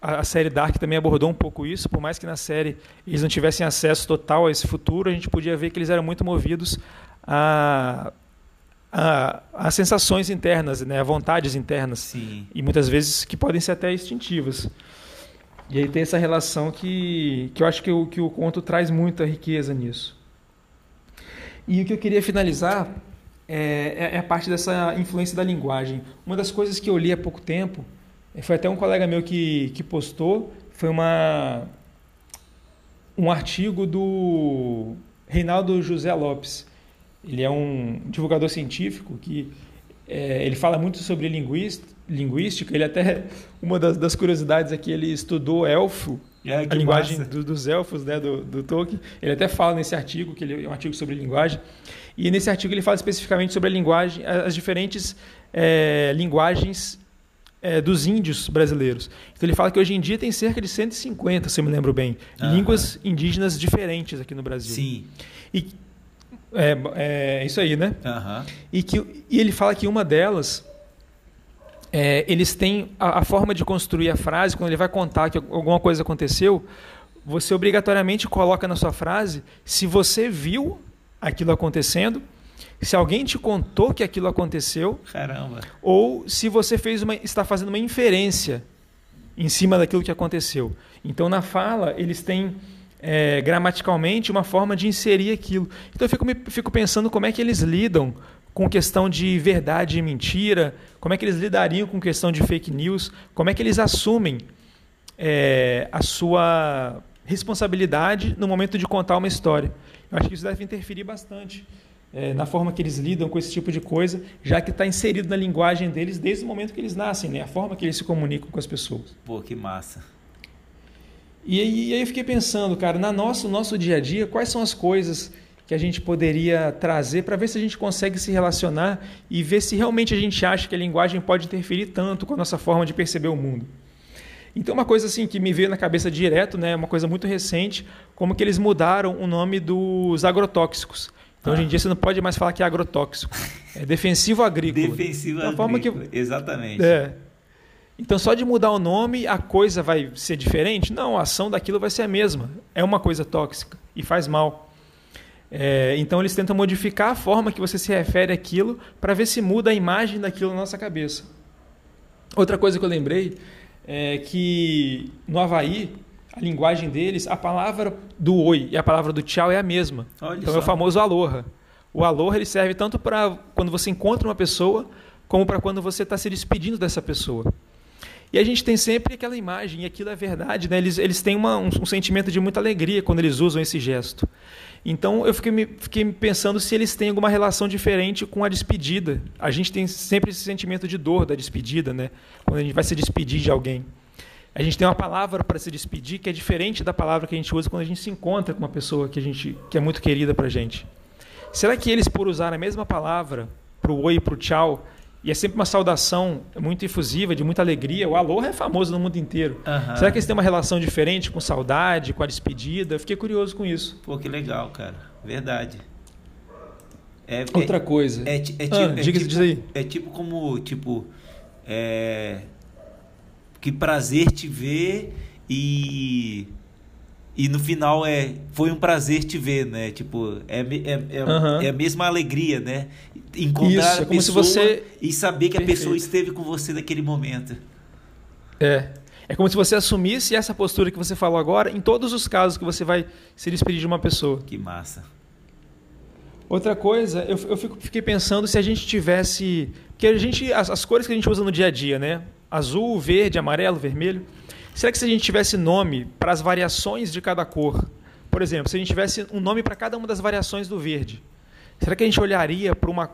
S2: a, a, série Dark também abordou um pouco isso, por mais que na série eles não tivessem acesso total a esse futuro, a gente podia ver que eles eram muito movidos a, a, a sensações internas, né, a vontades internas,
S1: Sim.
S2: e muitas vezes que podem ser até instintivas. E aí tem essa relação que, que eu acho que o, que o conto traz muita riqueza nisso. E o que eu queria finalizar é, é, é a parte dessa influência da linguagem. Uma das coisas que eu li há pouco tempo, é, foi até um colega meu que, que postou, foi uma, um artigo do Reinaldo José Lopes. Ele é um divulgador científico que é, ele fala muito sobre linguística. Ele até uma das, das curiosidades é que ele estudou elfo é, a linguagem do, dos elfos, né, do, do, Tolkien. Ele até fala nesse artigo, que ele é um artigo sobre linguagem, e nesse artigo ele fala especificamente sobre a linguagem, as diferentes é, linguagens é, dos índios brasileiros. Então ele fala que hoje em dia tem cerca de 150, se eu me lembro bem, línguas indígenas diferentes aqui no Brasil.
S1: Sim.
S2: E é, é isso aí, né? E, que, e ele fala que uma delas é, eles têm a, a, forma de construir a frase, quando ele vai contar que alguma coisa aconteceu, você obrigatoriamente coloca na sua frase se você viu aquilo acontecendo, se alguém te contou que aquilo aconteceu,
S1: Caramba.
S2: ou se você fez uma, está fazendo uma inferência em cima daquilo que aconteceu. Então, na fala, eles têm é, gramaticalmente uma forma de inserir aquilo. Então, eu fico, me, fico pensando como é que eles lidam com questão de verdade e mentira, como é que eles lidariam com questão de fake news, como é que eles assumem é, a sua responsabilidade no momento de contar uma história. Eu acho que isso deve interferir bastante é, na forma que eles lidam com esse tipo de coisa, já que está inserido na linguagem deles desde o momento que eles nascem, né? a forma que eles se comunicam com as pessoas.
S1: Pô, que massa.
S2: E aí, e aí eu fiquei pensando, cara, na nosso nosso dia a dia, quais são as coisas que a gente poderia trazer para ver se a gente consegue se relacionar e ver se realmente a gente acha que a linguagem pode interferir tanto com a nossa forma de perceber o mundo. Então, uma coisa assim que me veio na cabeça direto, né, uma coisa muito recente, como que eles mudaram o nome dos agrotóxicos. Então, ah. hoje em dia, você não pode mais falar que é agrotóxico. É defensivo agrícola.
S1: defensivo então, agrícola, que... exatamente.
S2: É. Então, só de mudar o nome, a coisa vai ser diferente? Não, a ação daquilo vai ser a mesma. É uma coisa tóxica e faz mal. É, então eles tentam modificar a forma que você se refere àquilo para ver se muda a imagem daquilo na nossa cabeça. Outra coisa que eu lembrei é que no Havaí, a linguagem deles, a palavra do oi e a palavra do tchau é a mesma.
S1: Olha
S2: então
S1: só.
S2: é o famoso aloha. O aloha ele serve tanto para quando você encontra uma pessoa, como para quando você está se despedindo dessa pessoa. E a gente tem sempre aquela imagem, e aquilo é verdade, né? eles, eles têm uma, um, um sentimento de muita alegria quando eles usam esse gesto. Então eu fiquei, me, fiquei pensando se eles têm alguma relação diferente com a despedida. A gente tem sempre esse sentimento de dor da despedida, né? Quando a gente vai se despedir de alguém. A gente tem uma palavra para se despedir que é diferente da palavra que a gente usa quando a gente se encontra com uma pessoa que a gente que é muito querida para a gente. Será que eles, por usar a mesma palavra para o oi e para o tchau, e é sempre uma saudação muito efusiva, de muita alegria. O aloha é famoso no mundo inteiro.
S1: Uhum.
S2: Será que eles têm uma relação diferente com saudade, com a despedida? Eu fiquei curioso com isso.
S1: Pô, que legal, cara. Verdade.
S2: É, Outra
S1: é,
S2: coisa.
S1: É, é, tipo,
S2: ah,
S1: é,
S2: diga,
S1: tipo,
S2: diz aí.
S1: é tipo como, tipo, é, que prazer te ver e e no final é foi um prazer te ver, né? Tipo, é, é, é,
S2: uhum.
S1: é a mesma alegria, né? Encontrar
S2: Isso,
S1: a pessoa
S2: você...
S1: e saber que Perfeito. a pessoa esteve com você naquele momento.
S2: É. É como se você assumisse essa postura que você falou agora em todos os casos que você vai se despedir de uma pessoa.
S1: Que massa.
S2: Outra coisa, eu, eu fico, fiquei pensando se a gente tivesse. Porque a gente. As, as, cores que a gente usa no dia a dia, né? Azul, verde, amarelo, vermelho. Será que se a gente tivesse nome para as variações de cada cor? Por exemplo, se a gente tivesse um nome para cada uma das variações do verde, será que a gente olharia para uma,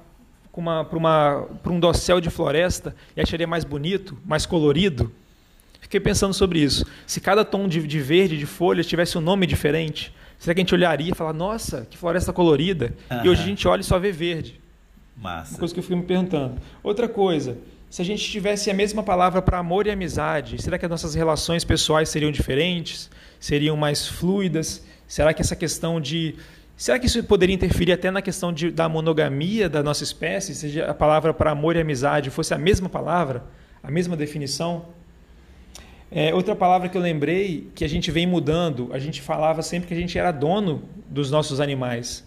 S2: uma, uma, um dossel de floresta e acharia mais bonito, mais colorido? Fiquei pensando sobre isso. Se cada tom de, de verde, de folhas, tivesse um nome diferente, será que a gente olharia e falar, nossa, que floresta colorida? Uhum. E hoje a gente olha e só vê verde.
S1: Massa.
S2: Uma coisa que eu fico me perguntando. Outra coisa, se a gente tivesse a mesma palavra para amor e amizade, será que as nossas relações pessoais seriam diferentes? Seriam mais fluidas? Será que essa questão de. Será que isso poderia interferir até na questão de, da monogamia da nossa espécie? Se a palavra para amor e amizade fosse a mesma palavra, a mesma definição? É, outra palavra que eu lembrei, que a gente vem mudando, a gente falava sempre que a gente era dono dos nossos animais.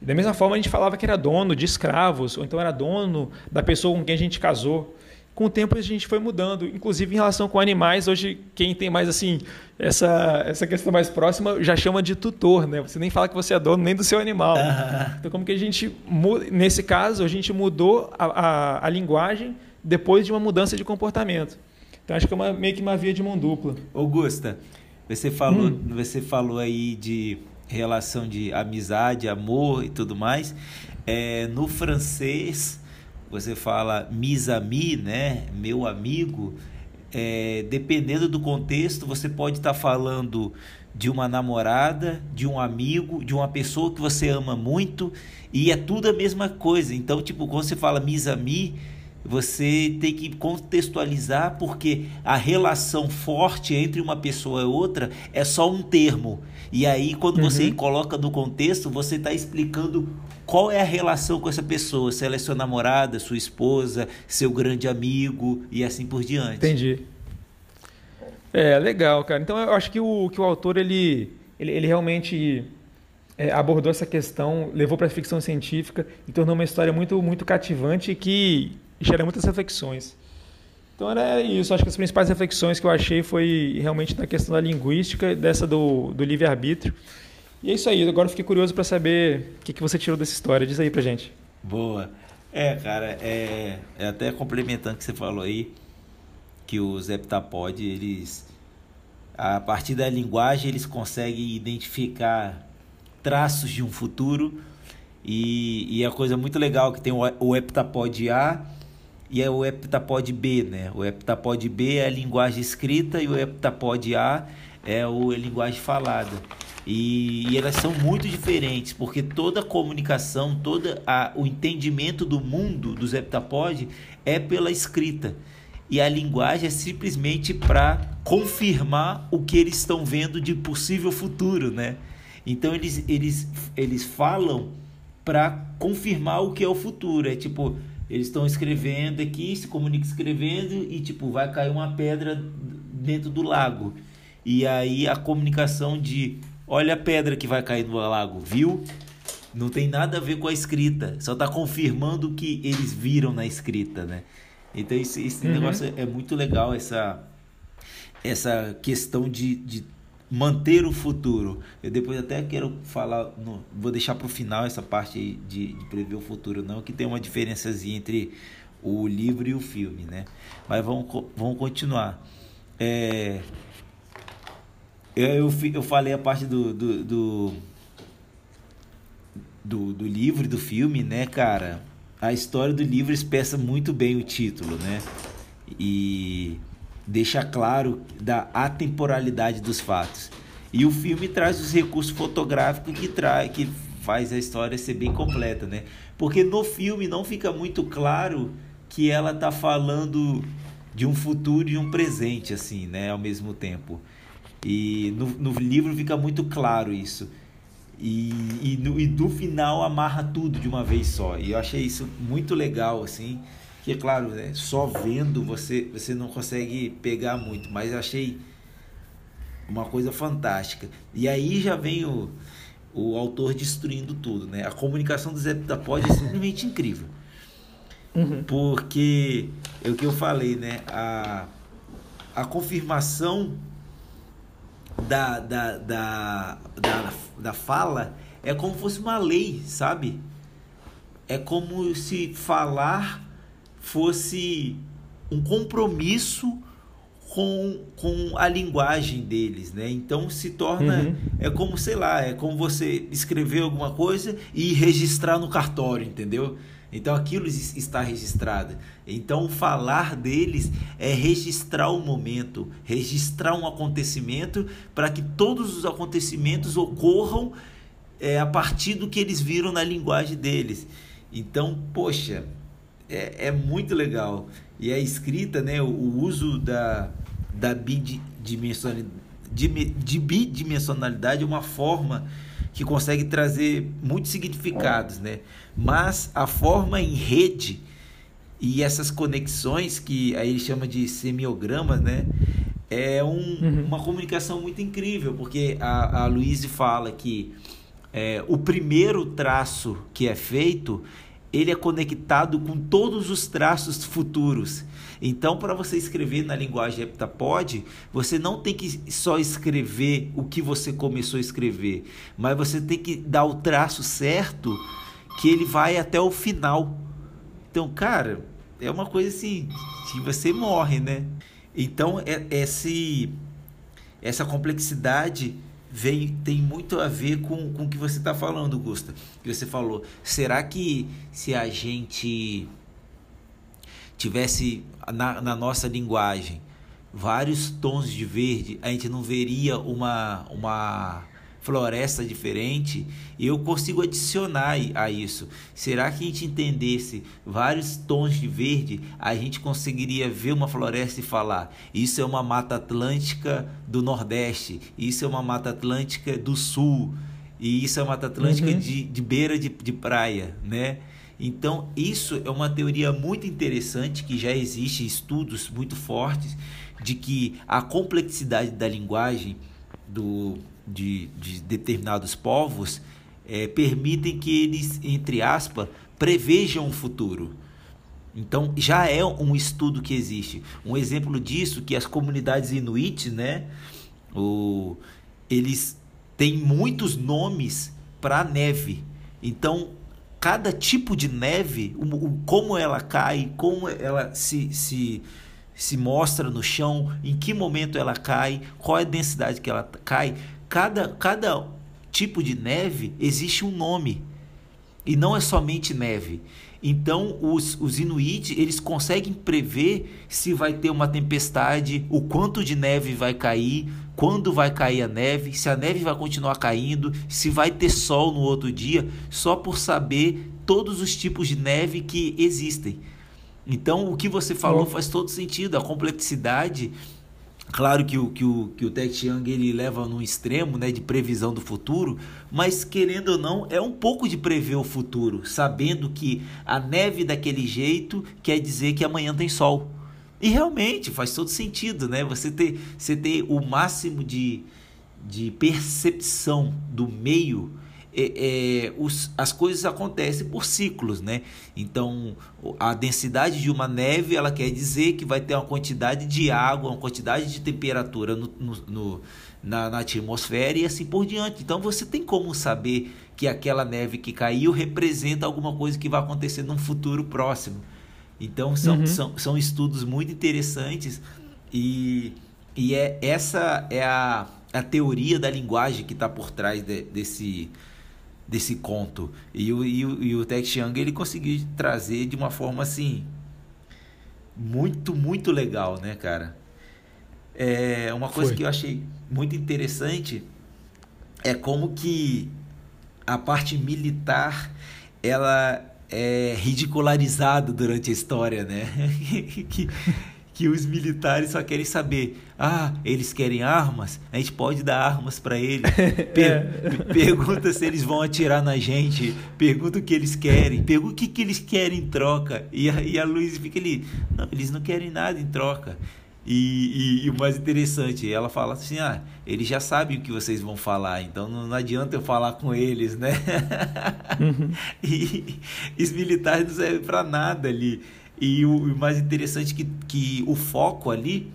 S2: Da mesma forma, a gente falava que era dono de escravos, ou então era dono da pessoa com quem a gente casou com o tempo a gente foi mudando, inclusive em relação com animais. Hoje, quem tem mais assim essa, essa questão mais próxima já chama de tutor, né? Você nem fala que você é dono nem do seu animal. Então, como que a gente, nesse caso, a gente mudou a, a, a, linguagem depois de uma mudança de comportamento. Então, acho que é uma, meio que uma via de mão dupla.
S1: Augusta, você falou, hum. você falou aí de relação de amizade, amor e tudo mais. É, no francês você fala mis ami, né, meu amigo, é, dependendo do contexto, você pode estar tá falando de uma namorada, de um amigo, de uma pessoa que você ama muito, e é tudo a mesma coisa. Então, tipo, quando você fala mis ami, você tem que contextualizar porque a relação forte entre uma pessoa e outra é só um termo. E aí, quando uhum. você coloca no contexto, você está explicando qual é a relação com essa pessoa, se ela é sua namorada, sua esposa, seu grande amigo e assim por diante.
S2: Entendi. É, legal, cara. Então eu acho que o, que o autor ele, ele, ele realmente é, abordou essa questão, levou para a ficção científica e tornou uma história muito, muito cativante que gera muitas reflexões. Então era isso. Acho que as principais reflexões que eu achei foi realmente na questão da linguística, dessa do, do livre-arbítrio. E é isso aí. Agora fiquei curioso para saber o que, que você tirou dessa história. Diz aí pra gente.
S1: Boa. É, cara, é, é até complementando o que você falou aí, que os heptapods, eles, a partir da linguagem, eles conseguem identificar traços de um futuro. E, e a coisa muito legal que tem o, o heptapod A e é o heptapod B, né? O heptapod B é a linguagem escrita e o heptapod A é o, a linguagem falada. E, e, elas são muito diferentes, porque toda a comunicação, todo o entendimento do mundo dos heptapods é pela escrita. E a linguagem é simplesmente para confirmar o que eles estão vendo de possível futuro, né? Então eles, eles, eles falam para confirmar o que é o futuro. É tipo, eles estão escrevendo aqui, se comunicam escrevendo e tipo, vai cair uma pedra dentro do lago. E aí a comunicação de olha a pedra que vai cair no lago, viu? Não tem nada a ver com a escrita, só está confirmando o que eles viram na escrita, né? Então esse, esse uhum. negócio é muito legal, essa, essa questão de, de manter o futuro. Eu depois até quero falar, no, vou deixar para o final essa parte de, de, prever o futuro, não, que tem uma diferençazinha entre o livro e o filme, né? Mas vamos, vamos continuar. É, eu, eu, eu falei a parte do, do, do, do, do livro e do filme, né, cara? A história do livro expressa muito bem o título, né? E deixa claro da atemporalidade dos fatos. E o filme traz os recursos fotográficos que traz que faz a história ser bem completa, né? Porque no filme não fica muito claro que ela tá falando de um futuro e um presente assim, né, ao mesmo tempo. E no, no livro fica muito claro isso. E, e, no, e do final amarra tudo de uma vez só. E eu achei isso muito legal, assim. Que, é claro, né, só vendo você, você não consegue pegar muito, mas achei uma coisa fantástica. E aí já vem o, o autor destruindo tudo, né? A comunicação do Zé é simplesmente incrível. Uhum. Porque é o que eu falei, né? A, a confirmação da, da, da, da, da fala é como se fosse uma lei, sabe? é como se falar fosse um compromisso com, com a linguagem deles, né? Então se torna uhum. é como sei lá, é como você escrever alguma coisa e registrar no cartório, entendeu? Então aquilo está registrado. Então falar deles é registrar o momento, registrar um acontecimento para que todos os acontecimentos ocorram é, a partir do que eles viram na linguagem deles. Então, poxa, é, é muito legal. E a escrita, né, o, o uso da, da bidimensionalidade, de bidimensionalidade é uma forma que consegue trazer muitos significados, né? Mas a forma em rede e essas conexões que aí ele chama de semiogramas, né? É um, uhum. uma comunicação muito incrível, porque a, a Luíse fala que é, o primeiro traço que é feito ele é conectado com todos os traços futuros. Então, para você escrever na linguagem heptapod, você não tem que só escrever o que você começou a escrever, mas você tem que dar o traço certo que ele vai até o final. Então, cara, é uma coisa assim que você morre, né? Então, é, esse, essa complexidade tem muito a ver com, com o que você está falando, Gusta. Que você falou. Será que se a gente tivesse na, na nossa linguagem vários tons de verde, a gente não veria uma, uma floresta diferente, eu consigo adicionar a isso. Será que a gente entendesse vários tons de verde, a gente conseguiria ver uma floresta e falar: isso é uma mata atlântica do Nordeste, isso é uma mata atlântica do Sul, e isso é uma mata atlântica uhum. de, de beira de, de praia, né? Então, isso é uma teoria muito interessante que já existe estudos muito fortes de que a complexidade da linguagem do de, de determinados povos é, permitem que eles, entre aspas, prevejam o futuro. Então já é um estudo que existe. Um exemplo disso que as comunidades inuit, né, o, eles têm muitos nomes para neve. Então cada tipo de neve, o, o, como ela cai, como ela se, se se mostra no chão, em que momento ela cai, qual é a densidade que ela cai, cada, cada tipo de neve existe um nome. E não é somente neve. Então, os, os Inuit, eles conseguem prever se vai ter uma tempestade, o quanto de neve vai cair, quando vai cair a neve, se a neve vai continuar caindo, se vai ter sol no outro dia, só por saber todos os tipos de neve que existem. Então, o que você falou faz todo sentido. A complexidade Claro que o, que o, que o Chiang ele leva num extremo né, de previsão do futuro, mas querendo ou não, é um pouco de prever o futuro, sabendo que a neve daquele jeito quer dizer que amanhã tem sol. E realmente faz todo sentido, né? Você ter, você ter o máximo de, de percepção do meio é, é, os, as coisas acontecem por ciclos, né? Então, a densidade de uma neve, ela quer dizer que vai ter uma quantidade de água, uma quantidade de temperatura no, no, no na, na, atmosfera e assim por diante. Então, você tem como saber que aquela neve que caiu representa alguma coisa que vai acontecer num futuro próximo. Então, são, uhum. são, são estudos muito interessantes e, e é, essa é a, a teoria da linguagem que está por trás de, desse desse conto. E o, e o, e o Tex Chiang ele conseguiu trazer de uma forma assim muito, muito legal, né, cara? É, uma coisa Foi. que eu achei muito interessante é como que a parte militar ela é ridicularizada durante a história, né? que, que os militares só querem saber. Ah, eles querem armas? A gente pode dar armas para eles. Per é. Pergunta se eles vão atirar na gente. Pergunta o que eles querem. Pergunta o que, que eles querem em troca. E a, e a Luiz fica ali. Não, eles não querem nada em troca. E, e, e, o mais interessante, ela fala assim: ah, eles já sabem o que vocês vão falar, então não, não adianta eu falar com eles, né? Uhum. e, e os militares não servem para nada ali. E o, o mais interessante é que, que o foco ali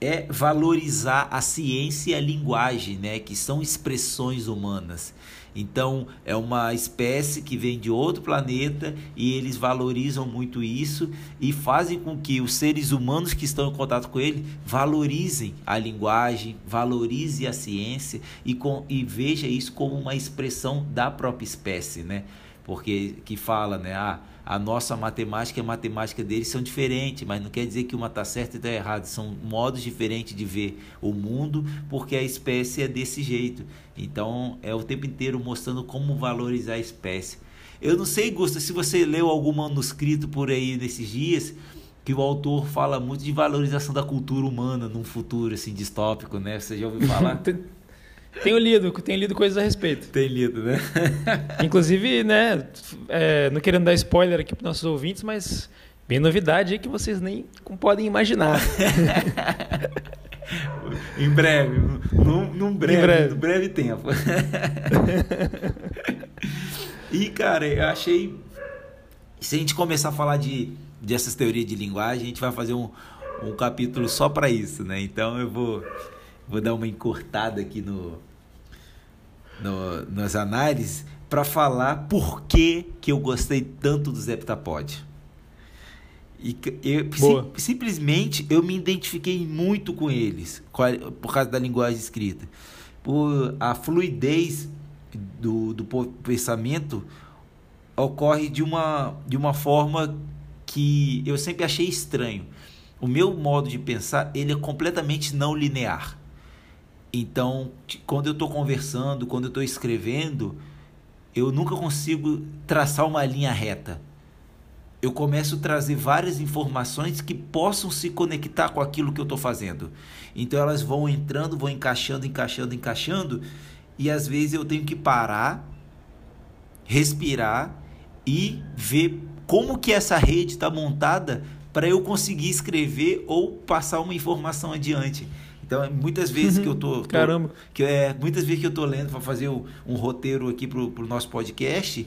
S1: é valorizar a ciência e a linguagem, né, que são expressões humanas. Então, é uma espécie que vem de outro planeta e eles valorizam muito isso e fazem com que os seres humanos que estão em contato com ele valorizem a linguagem, valorizem a ciência e, com, e veja isso como uma expressão da própria espécie, né? Porque que fala, né? Ah, a nossa matemática e a matemática deles são diferentes, mas não quer dizer que uma está certa e está errada. São modos diferentes de ver o mundo, porque a espécie é desse jeito. Então, é o tempo inteiro mostrando como valorizar a espécie. Eu não sei, Gusta, se você leu algum manuscrito por aí nesses dias, que o autor fala muito de valorização da cultura humana num futuro assim distópico, né? Você já ouviu falar?
S2: Tenho lido, tenho lido coisas a respeito.
S1: Tem lido, né?
S2: Inclusive, né, é, não querendo dar spoiler aqui para nossos ouvintes, mas bem novidade aí que vocês nem podem imaginar.
S1: em breve, num, num breve, em breve. breve tempo. e, cara, eu achei. Se a gente começar a falar de, dessas teorias de linguagem, a gente vai fazer um, um capítulo só para isso, né? Então eu vou vou dar uma encurtada aqui no, no nas análises para falar por que, que eu gostei tanto do Zeptapod. E eu, sim, simplesmente eu me identifiquei muito com eles por causa da linguagem escrita. Por a fluidez do, do pensamento ocorre de uma, de uma forma que eu sempre achei estranho. O meu modo de pensar ele é completamente não linear. Então, quando eu estou conversando, quando eu estou escrevendo, eu nunca consigo traçar uma linha reta. Eu começo a trazer várias informações que possam se conectar com aquilo que eu estou fazendo. Então elas vão entrando, vão encaixando, encaixando, encaixando, e às vezes eu tenho que parar, respirar e ver como que essa rede está montada para eu conseguir escrever ou passar uma informação adiante. Então, é muitas vezes que eu tô, tô
S2: Caramba.
S1: que é muitas vezes que eu tô lendo para fazer um, um, roteiro aqui pro, pro nosso podcast,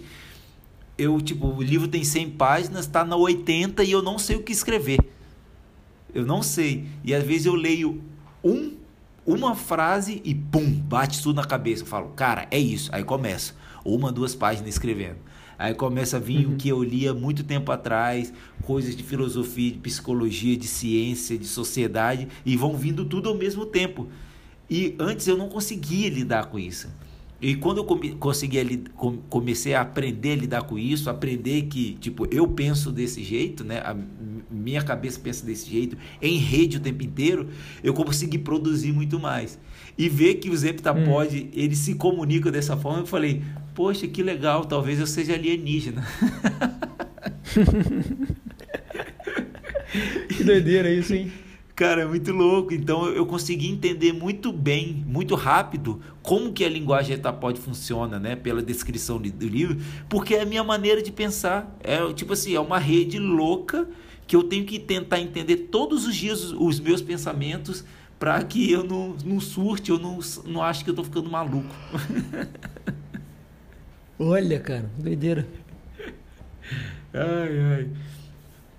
S1: eu tipo, o livro tem 100 páginas, está na 80 e eu não sei o que escrever. Eu não sei. E às vezes eu leio um uma frase e pum, bate tudo na cabeça. Eu falo, cara, é isso. Aí começo. Uma, duas páginas escrevendo. Aí começa a vir uhum. o que eu lia muito tempo atrás, coisas de filosofia, de psicologia, de ciência, de sociedade, e vão vindo tudo ao mesmo tempo. E antes eu não conseguia lidar com isso. E quando eu come, consegui comecei a aprender a lidar com isso, aprender que, tipo, eu penso desse jeito, né? A minha cabeça pensa desse jeito, em rede o tempo inteiro, eu consegui produzir muito mais. E ver que o Zeptapod, hum. ele se comunica dessa forma, eu falei, poxa, que legal, talvez eu seja alienígena.
S2: que doideira isso, hein?
S1: Cara, é muito louco. Então eu consegui entender muito bem, muito rápido, como que a linguagem etapode funciona, né? Pela descrição do livro, porque é a minha maneira de pensar. É tipo assim, é uma rede louca que eu tenho que tentar entender todos os dias os, os meus pensamentos para que eu não, não surte, eu não, não acho que eu tô ficando maluco.
S2: Olha, cara, doideira.
S1: Ai, ai.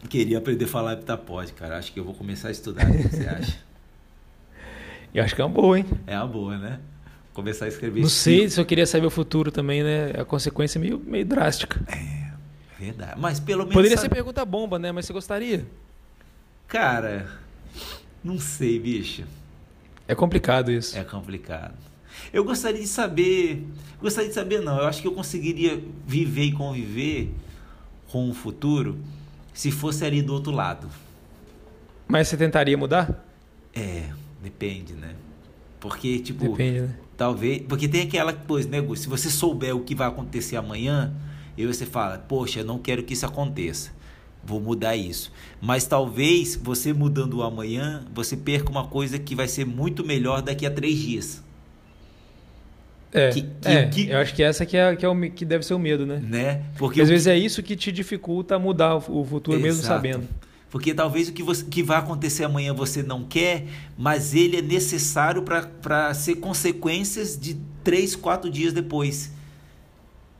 S1: Queria aprender a falar heptapode, cara. Acho que eu vou começar a estudar. O que você acha?
S2: Eu acho que é uma boa, hein?
S1: É uma boa, né? Começar a escrever.
S2: Não sei se eu queria saber o futuro também, né? A consequência é meio, meio drástica.
S1: É, verdade. Mas pelo menos.
S2: Poderia sabe... ser pergunta bomba, né? Mas você gostaria?
S1: Cara, não sei, bicho.
S2: É complicado isso.
S1: É complicado. Eu gostaria de saber. Gostaria de saber, não. Eu acho que eu conseguiria viver e conviver com o futuro se fosse ali do outro lado.
S2: Mas você tentaria mudar?
S1: É, depende, né? Porque, tipo.
S2: Depende, né?
S1: Talvez. Porque tem aquela coisa, né, Se você souber o que vai acontecer amanhã, e você fala, poxa, eu não quero que isso aconteça. Vou mudar isso. Mas talvez você mudando o amanhã, você perca uma coisa que vai ser muito melhor daqui a três dias.
S2: É, que, que, é que, eu acho que essa que é, que é o que deve ser o medo, né?
S1: né?
S2: Porque às vezes é isso que te dificulta mudar o futuro Exato. mesmo sabendo.
S1: Porque talvez o que, você, que vai acontecer amanhã você não quer, mas ele é necessário para ser consequências de três, quatro dias depois.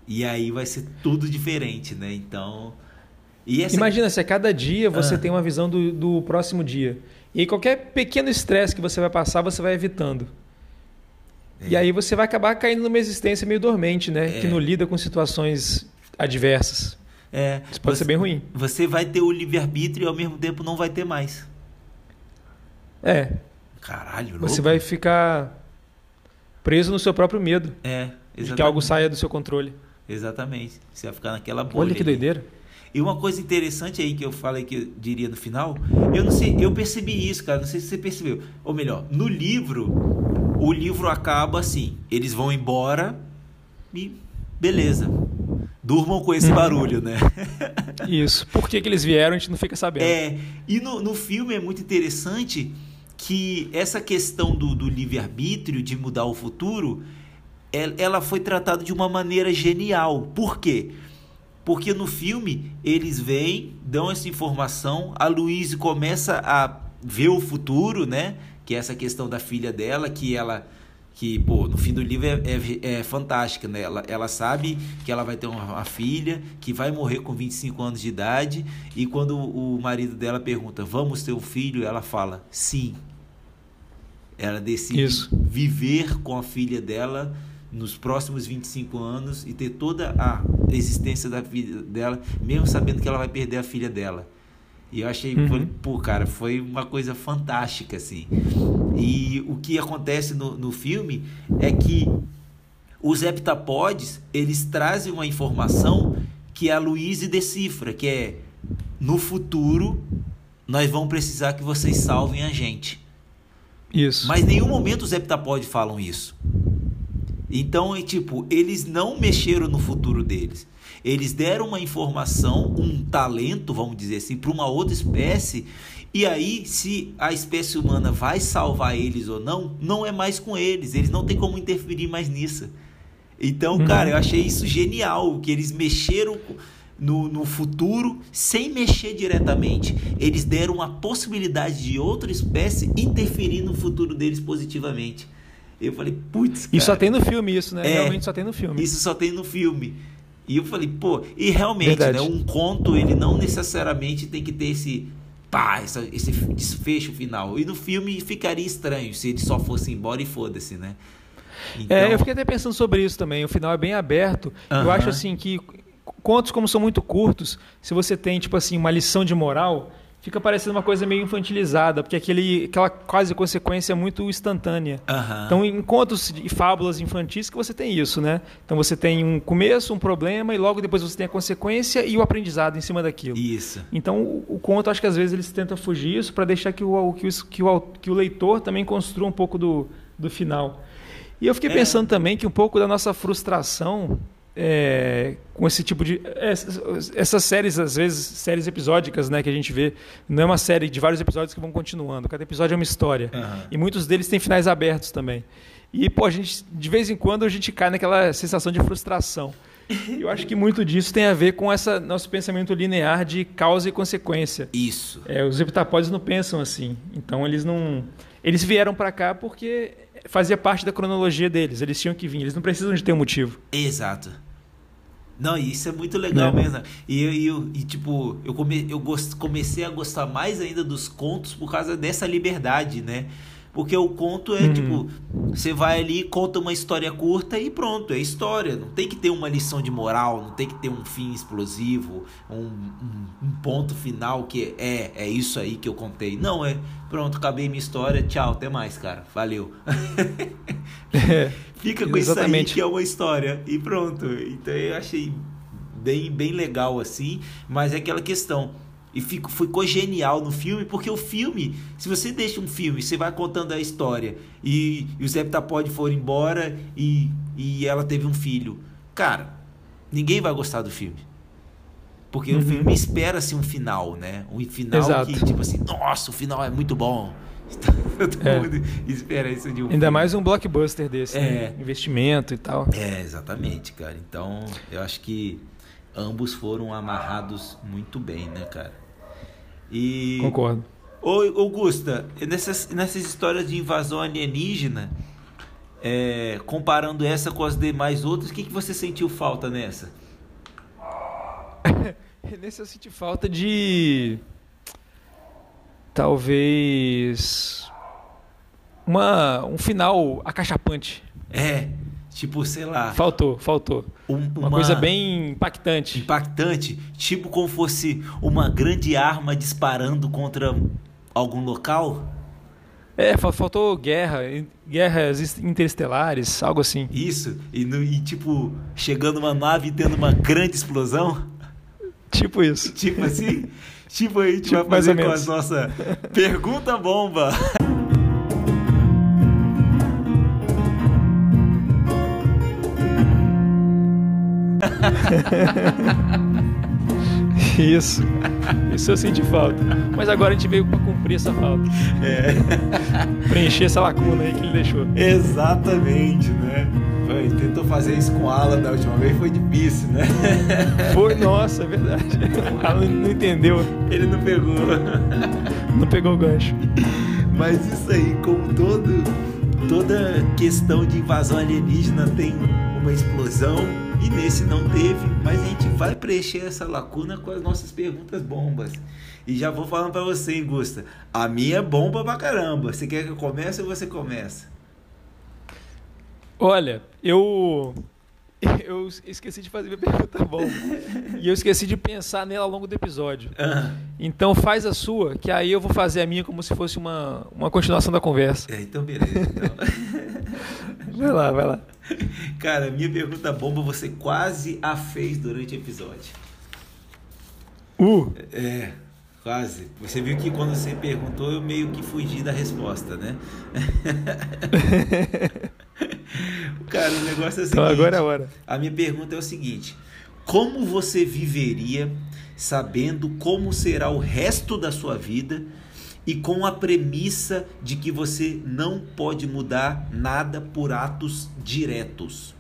S1: E aí vai ser tudo diferente, né? Então.
S2: Essa... Imagina se a cada dia você ah. tem uma visão do, do próximo dia. E qualquer pequeno estresse que você vai passar, você vai evitando. E aí você vai acabar caindo numa existência meio dormente, né?
S1: É.
S2: Que não lida com situações adversas.
S1: É,
S2: Isso pode
S1: você,
S2: ser bem ruim.
S1: Você vai ter o livre-arbítrio e ao mesmo tempo não vai ter mais.
S2: É,
S1: Caralho, louco.
S2: você vai ficar preso no seu próprio medo
S1: É,
S2: de
S1: exatamente.
S2: que algo saia do seu controle.
S1: Exatamente. Você vai ficar naquela bolha.
S2: Olha que doideira.
S1: E uma coisa interessante aí que eu falei que eu diria no final, eu não sei, eu percebi isso, cara, não sei se você percebeu. Ou melhor, no livro, o livro acaba assim, eles vão embora e beleza. Durmam com
S2: Uhum.
S1: esse barulho, né?
S2: Isso. Por que, que eles vieram, a gente não fica sabendo.
S1: É, e no, no filme é muito interessante que essa questão do, do livre-arbítrio, de mudar o futuro, el- ela foi tratada de uma maneira genial. Por quê? Porque no filme eles vêm, dão essa informação, a Louise começa a ver o futuro, né? Que é essa questão da filha dela, que ela. Que, pô, no fim do livro é, é, é fantástica, né? Ela, ela sabe que ela vai ter uma, uma filha, que vai morrer com 25 anos de idade, e quando o marido dela pergunta, vamos ter um filho? Ela fala, sim. Ela decide
S2: Isso.
S1: viver com a filha dela nos próximos 25 anos e ter toda a existência da vida dela, mesmo sabendo que ela vai perder a filha dela. E eu achei,
S2: Uhum.
S1: foi- pô, cara, foi uma coisa fantástica, assim. E o que acontece no, no filme é que os heptapods, eles trazem uma informação que a Louise decifra, que é, no futuro, nós vamos precisar que vocês salvem a gente.
S2: Isso.
S1: Mas em nenhum momento os heptapods falam isso. Então, é tipo, eles não mexeram no futuro deles. Eles deram uma informação, um talento, vamos dizer assim, para uma outra espécie. E aí, se a espécie humana vai salvar eles ou não, não é mais com eles. Eles não têm como interferir mais nisso. Então,
S2: Uhum.
S1: cara, eu achei isso genial, que eles mexeram no, no futuro sem mexer diretamente. Eles deram uma possibilidade de outra espécie interferir no futuro deles positivamente. Eu falei, putz.
S2: E só tem no filme isso, né?
S1: É.
S2: Realmente só tem no filme.
S1: Isso só tem no filme. E eu falei, pô, e realmente,
S2: Verdade.
S1: né, um conto, ele não necessariamente tem que ter esse pá, essa- esse desfecho final. E no filme ficaria estranho se ele só fosse embora e foda-se, né? Então,
S2: É, eu fiquei até pensando sobre isso também. O final é bem aberto. Eu
S1: Aham.
S2: acho assim que contos como são muito curtos, se você tem tipo assim uma lição de moral, fica parecendo uma coisa meio infantilizada, porque aquele aquela quase consequência é muito instantânea.
S1: Aham.
S2: Então, em contos e fábulas infantis que você tem isso, né? Então você tem um começo, um problema e logo depois você tem a consequência e o aprendizado em cima daquilo.
S1: Isso.
S2: Então, o, o conto, acho que às vezes eles tentam fugir isso para deixar que o, que, o, que, o, que o leitor também construa um pouco do, do final. E eu fiquei
S1: É.
S2: pensando também que um pouco da nossa frustração é, com esse tipo de. Essas, essas séries, às vezes, séries episódicas né, que a gente vê, não é uma série de vários episódios que vão continuando. Cada episódio é uma história.
S1: Aham.
S2: E muitos deles têm finais abertos também. E, pô, a gente, de vez em quando a gente cai naquela sensação de frustração. Eu acho que muito disso tem a ver com essa nosso pensamento linear de causa e consequência.
S1: Isso.
S2: É, os heptapódios não pensam assim. Então eles não. Eles vieram para cá porque fazia parte da cronologia deles. Eles tinham que vir. Eles não precisam de ter um motivo.
S1: Exato. Não, isso é muito legal
S2: Né?
S1: mesmo. E, eu, e, e, tipo, eu, come, eu gos- comecei a gostar mais ainda dos contos por causa dessa liberdade, né? Porque o conto é
S2: Uhum.
S1: tipo, você vai ali, conta uma história curta e pronto, é história. Não tem que ter uma lição de moral, não tem que ter um fim explosivo, um, um- um ponto final que é, é isso aí que eu contei. Não, é pronto, acabei minha história, tchau, até mais, cara. Valeu.
S2: É,
S1: Fica com isso aí
S2: Exatamente.
S1: que é uma história e pronto. Então eu achei bem, bem legal assim, mas é aquela questão. E fico, ficou genial no filme, porque o filme, se você deixa um filme, você vai contando a história e, e o Zé Tapode for embora e, e ela teve um filho. Cara, ninguém vai gostar do filme. Porque o
S2: Uhum.
S1: filme espera-se um final, né? Um final
S2: Exato.
S1: que, tipo assim, nossa, o final é muito bom. Todo
S2: É.
S1: mundo espera isso de um
S2: ainda
S1: filme.
S2: mais um blockbuster desse,
S1: É.
S2: né? investimento e tal.
S1: É, exatamente, cara. Então, eu acho que ambos foram amarrados muito bem, né, cara? E.
S2: Concordo.
S1: Ô, Augusta, nessas, nessas histórias de invasão alienígena, é, comparando essa com as demais outras, o que, que você sentiu falta nessa?
S2: Nesse eu senti falta de. Talvez. Uma, um final acachapante.
S1: É, tipo, sei lá.
S2: Faltou, faltou.
S1: um-
S2: Uma, coisa bem impactante.
S1: impactante, tipo como fosse uma grande arma disparando contra algum local.
S2: É, fa- faltou guerra, guerras interestelares, algo assim.
S1: Isso, e, no- e, tipo, chegando uma nave e tendo uma grande explosão.
S2: Tipo isso.
S1: Tipo assim, tipo aí a
S2: Tipo,
S1: vai fazer com a
S2: menos.
S1: nossa pergunta bomba.
S2: Isso. Isso eu senti falta. Mas agora a gente veio pra cumprir essa falta.
S1: É,
S2: Preencher essa lacuna aí que ele deixou.
S1: exatamente, né? Foi, tentou fazer isso com o Alan da última vez, foi difícil, né?
S2: Foi, nossa, é verdade. Ela não não entendeu,
S1: Ele não pegou.
S2: não pegou o gancho.
S1: Mas isso aí, como todo, toda questão de invasão alienígena tem uma explosão, e nesse não teve, mas a gente vai preencher essa lacuna com as nossas perguntas bombas. E já vou falando pra você, hein, Gusta. A minha é bomba pra caramba. Você quer que eu comece ou você começa?
S2: Olha, eu. Eu esqueci de fazer minha pergunta bom. E eu esqueci de pensar nela ao longo do episódio.
S1: Ah,
S2: Então faz a sua, que aí eu vou fazer a minha como se fosse uma, uma continuação da conversa.
S1: é, então beleza. Então.
S2: Vai lá, vai lá.
S1: Cara, minha pergunta bomba você quase a fez durante o episódio.
S2: Uh!
S1: É, quase. Você viu que quando você perguntou, eu meio que fugi da resposta, né? Cara, o negócio é o seguinte.
S2: Então agora é a hora.
S1: A minha pergunta é o seguinte: Como você viveria sabendo como será o resto da sua vida e com a premissa de que você não pode mudar nada por atos diretos?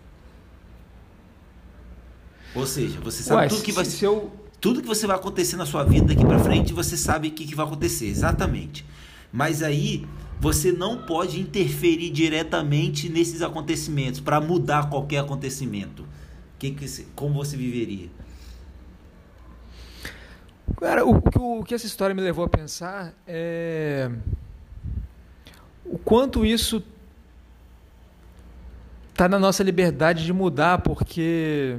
S1: Ou seja, você sabe
S2: Ué,
S1: tudo que vai
S2: se, eu.
S1: tudo que você vai acontecer na sua vida daqui pra frente, você sabe o que, que vai acontecer, exatamente. Mas aí você não pode interferir diretamente nesses acontecimentos para mudar qualquer acontecimento. Que que, como você viveria?
S2: Cara, o, o que o- que essa história me levou a pensar é. O quanto isso tá na nossa liberdade de mudar, porque.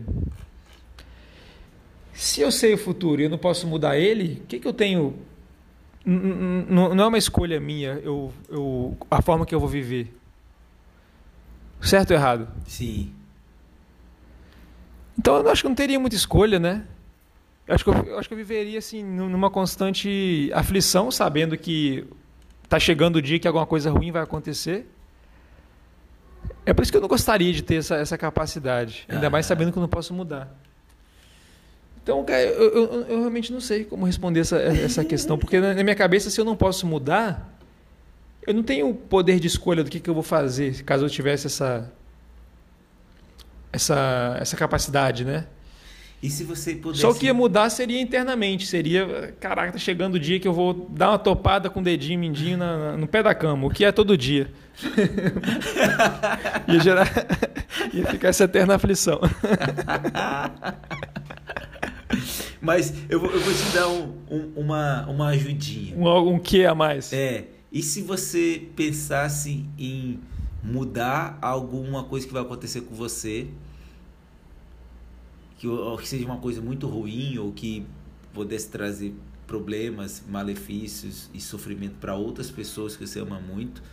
S2: Se eu sei o futuro e eu não posso mudar ele, o que, que eu tenho. N- Não é uma escolha minha eu, eu, a forma que eu vou viver. Certo ou errado?
S1: Sim.
S2: Então eu acho que não teria muita escolha, né? Eu acho que eu, eu acho que eu viveria assim nu- numa constante aflição, sabendo que tá chegando o dia que alguma coisa ruim vai acontecer. É por isso que eu não gostaria de ter essa, essa capacidade, ainda mais
S1: Ah.
S2: sabendo que eu não posso mudar. Então, cara, eu, eu, eu realmente não sei como responder essa, essa questão, porque na na minha cabeça, se eu não posso mudar, eu não tenho poder de escolha do que, que eu vou fazer, caso eu tivesse essa, essa, essa capacidade, né?
S1: E se você pudesse.
S2: Só o que ia mudar seria internamente, seria, caraca, tá chegando o dia que eu vou dar uma topada com o dedinho mindinho na- na- no pé da cama, o que é todo dia. ia gerar, ia ficar essa eterna aflição.
S1: Mas eu vou, eu vou te dar um- um- uma, uma ajudinha.
S2: Um, um que a mais.
S1: É, e se você pensasse em mudar alguma coisa que vai acontecer com você, que, que seja uma coisa muito ruim ou que pudesse trazer problemas, malefícios e sofrimento para outras pessoas que você ama muito,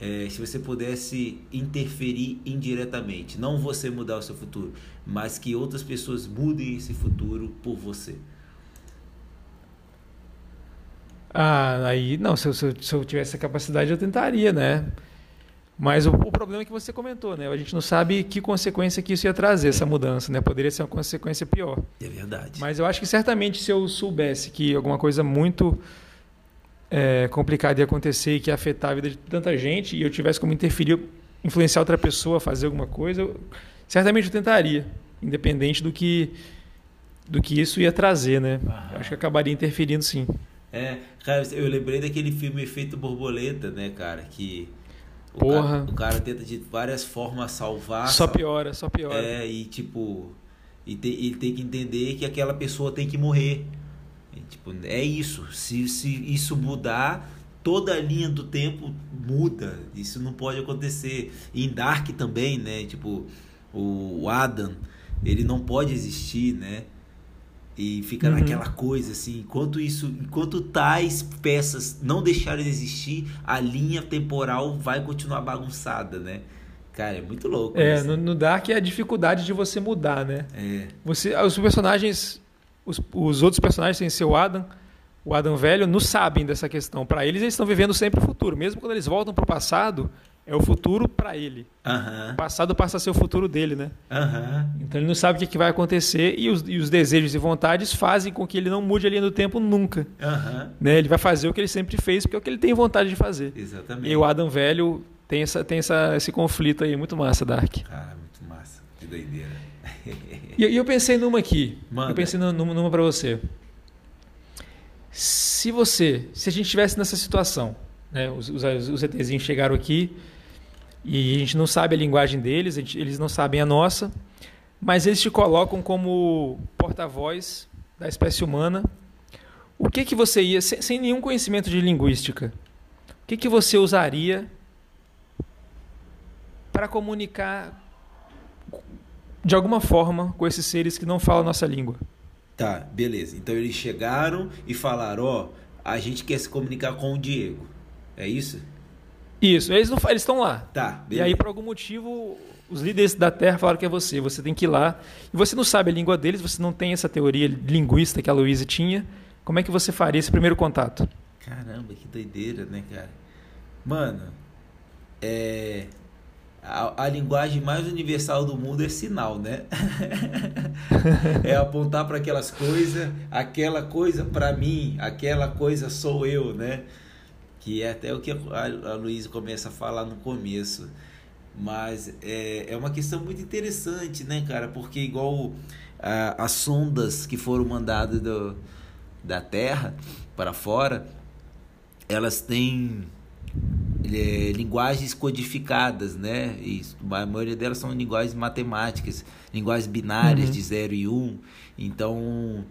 S1: é, se você pudesse interferir indiretamente, não você mudar o seu futuro, mas que outras pessoas mudem esse futuro por você.
S2: Ah, aí, não, se eu, se eu- se eu tivesse essa capacidade eu tentaria, né? Mas o, o problema é que você comentou, né? A gente não sabe que consequência que isso ia trazer, essa mudança, né? Poderia ser uma consequência pior.
S1: É verdade.
S2: Mas eu acho que certamente se eu soubesse que alguma coisa muito é, complicada ia acontecer e que ia afetar a vida de tanta gente e eu tivesse como interferir, influenciar outra pessoa a fazer alguma coisa, eu, certamente eu tentaria, independente do que do que isso ia trazer, né?
S1: Aham.
S2: Acho que acabaria interferindo sim.
S1: É, cara, eu lembrei daquele filme Efeito Borboleta, né, cara? Que o,
S2: Porra.
S1: Cara, o cara tenta de várias formas salvar.
S2: só piora, só piora.
S1: É, e tipo, e tem, ele tem que entender que aquela pessoa tem que morrer. E, tipo, é isso. Se, se isso mudar, toda a linha do tempo muda. Isso não pode acontecer. E em Dark também, né? Tipo, o Adam, ele não pode existir, né? E fica uhum. naquela coisa assim, enquanto isso, enquanto tais peças não deixarem de existir, a linha temporal vai continuar bagunçada, né? Cara, é muito louco.
S2: É, isso. no, no Dark é a dificuldade de você mudar, né?
S1: É.
S2: Você, os personagens, os, os outros personagens, sem ser o Adam, o Adam velho, não sabem dessa questão. Para eles, eles estão vivendo sempre o futuro. Mesmo quando eles voltam para o passado, é o futuro para ele.
S1: Uhum.
S2: O passado passa a ser o futuro dele, né?
S1: Uhum.
S2: Então ele não sabe o que, vai acontecer e os, e os, desejos e vontades fazem com que ele não mude a linha do tempo nunca.
S1: Uhum.
S2: Né? Ele vai fazer o que ele sempre fez, porque é o que ele tem vontade de fazer.
S1: Exatamente.
S2: E o Adam velho tem, essa, tem essa, esse conflito aí, muito massa, Dark.
S1: Cara, muito massa. Que doideira.
S2: e, e eu pensei numa aqui.
S1: Manda.
S2: Eu pensei numa, numa para você se você, se a gente estivesse nessa situação, né, os, os, os ETzinhos chegaram aqui e a gente não sabe a linguagem deles, gente, eles não sabem a nossa, mas eles te colocam como porta-voz da espécie humana. O que que você ia, sem, sem nenhum conhecimento de linguística, o que que você usaria para comunicar de alguma forma com esses seres que não falam a nossa língua?
S1: Tá, beleza. Então eles chegaram e falaram: Ó, oh, a gente quer se comunicar com o Diego. É isso?
S2: Isso, eles eles estão lá.
S1: Tá,
S2: beleza. E aí, por algum motivo, os líderes da Terra falaram que é você. Você tem que ir lá. E você não sabe a língua deles, você não tem essa teoria linguista que a Luísa tinha. Como é que você faria esse primeiro contato?
S1: Caramba, que doideira, né, cara? Mano, é a, a, linguagem mais universal do mundo é sinal, né? é apontar para aquelas coisas, aquela coisa para mim, aquela coisa sou eu, né? Que é até o que a, a Luísa começa a falar no começo. Mas é, é uma questão muito interessante, né, cara? Porque igual a, as sondas que foram mandadas do, da Terra para fora, elas têm é, linguagens codificadas, né? E a maioria delas são linguagens matemáticas, linguagens binárias uhum. de 0 e 1. Um. Então,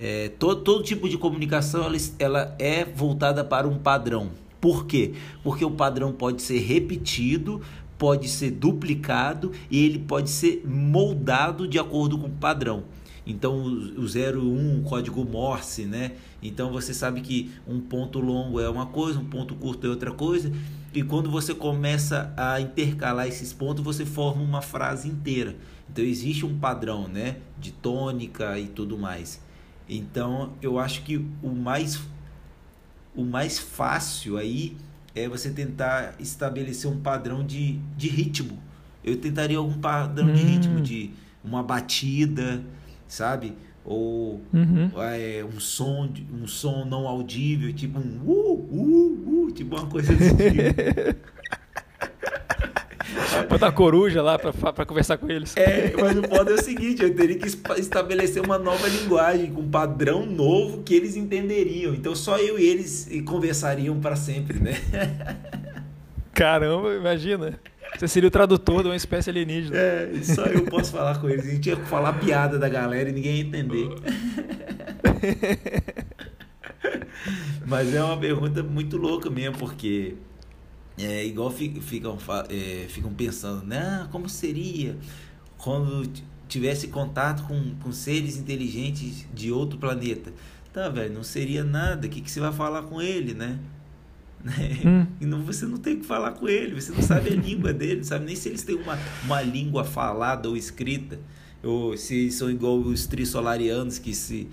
S1: é, todo, todo tipo de comunicação ela, ela é voltada para um padrão. Por quê? Porque o padrão pode ser repetido, pode ser duplicado e ele pode ser moldado de acordo com o padrão. Então o 0 e 1, o código Morse, né? Então você sabe que um ponto longo é uma coisa, um ponto curto é outra coisa. E quando você começa a intercalar esses pontos, você forma uma frase inteira. Então existe um padrão, né, de tônica e tudo mais. Então eu acho que o mais o mais fácil aí é você tentar estabelecer um padrão de, de ritmo. Eu tentaria algum padrão hum. de ritmo, de uma batida, sabe? Ou
S2: uhum.
S1: é, um som um som não audível, tipo um uh, uh, uh, tipo uma coisa assim.
S2: Botar coruja lá para conversar com eles.
S1: É, mas o foda é o seguinte, eu teria que estabelecer uma nova linguagem, com um padrão novo que eles entenderiam. Então só eu e eles conversariam para sempre, né?
S2: Caramba, imagina. Você seria o tradutor de uma espécie alienígena.
S1: É, só eu posso falar com eles. A gente ia falar piada da galera e ninguém ia entender. Mas é uma pergunta muito louca mesmo, porque é igual ficam, é, ficam pensando, né? Ah, como seria quando tivesse contato com, com seres inteligentes de outro planeta? Tá, velho, não seria nada. O que, que você vai falar com ele, né? Né? Hum. E não, você não tem que falar com ele, você não sabe a língua dele, não sabe nem se eles têm uma, uma língua falada ou escrita, ou se são igual os trissolarianos que se,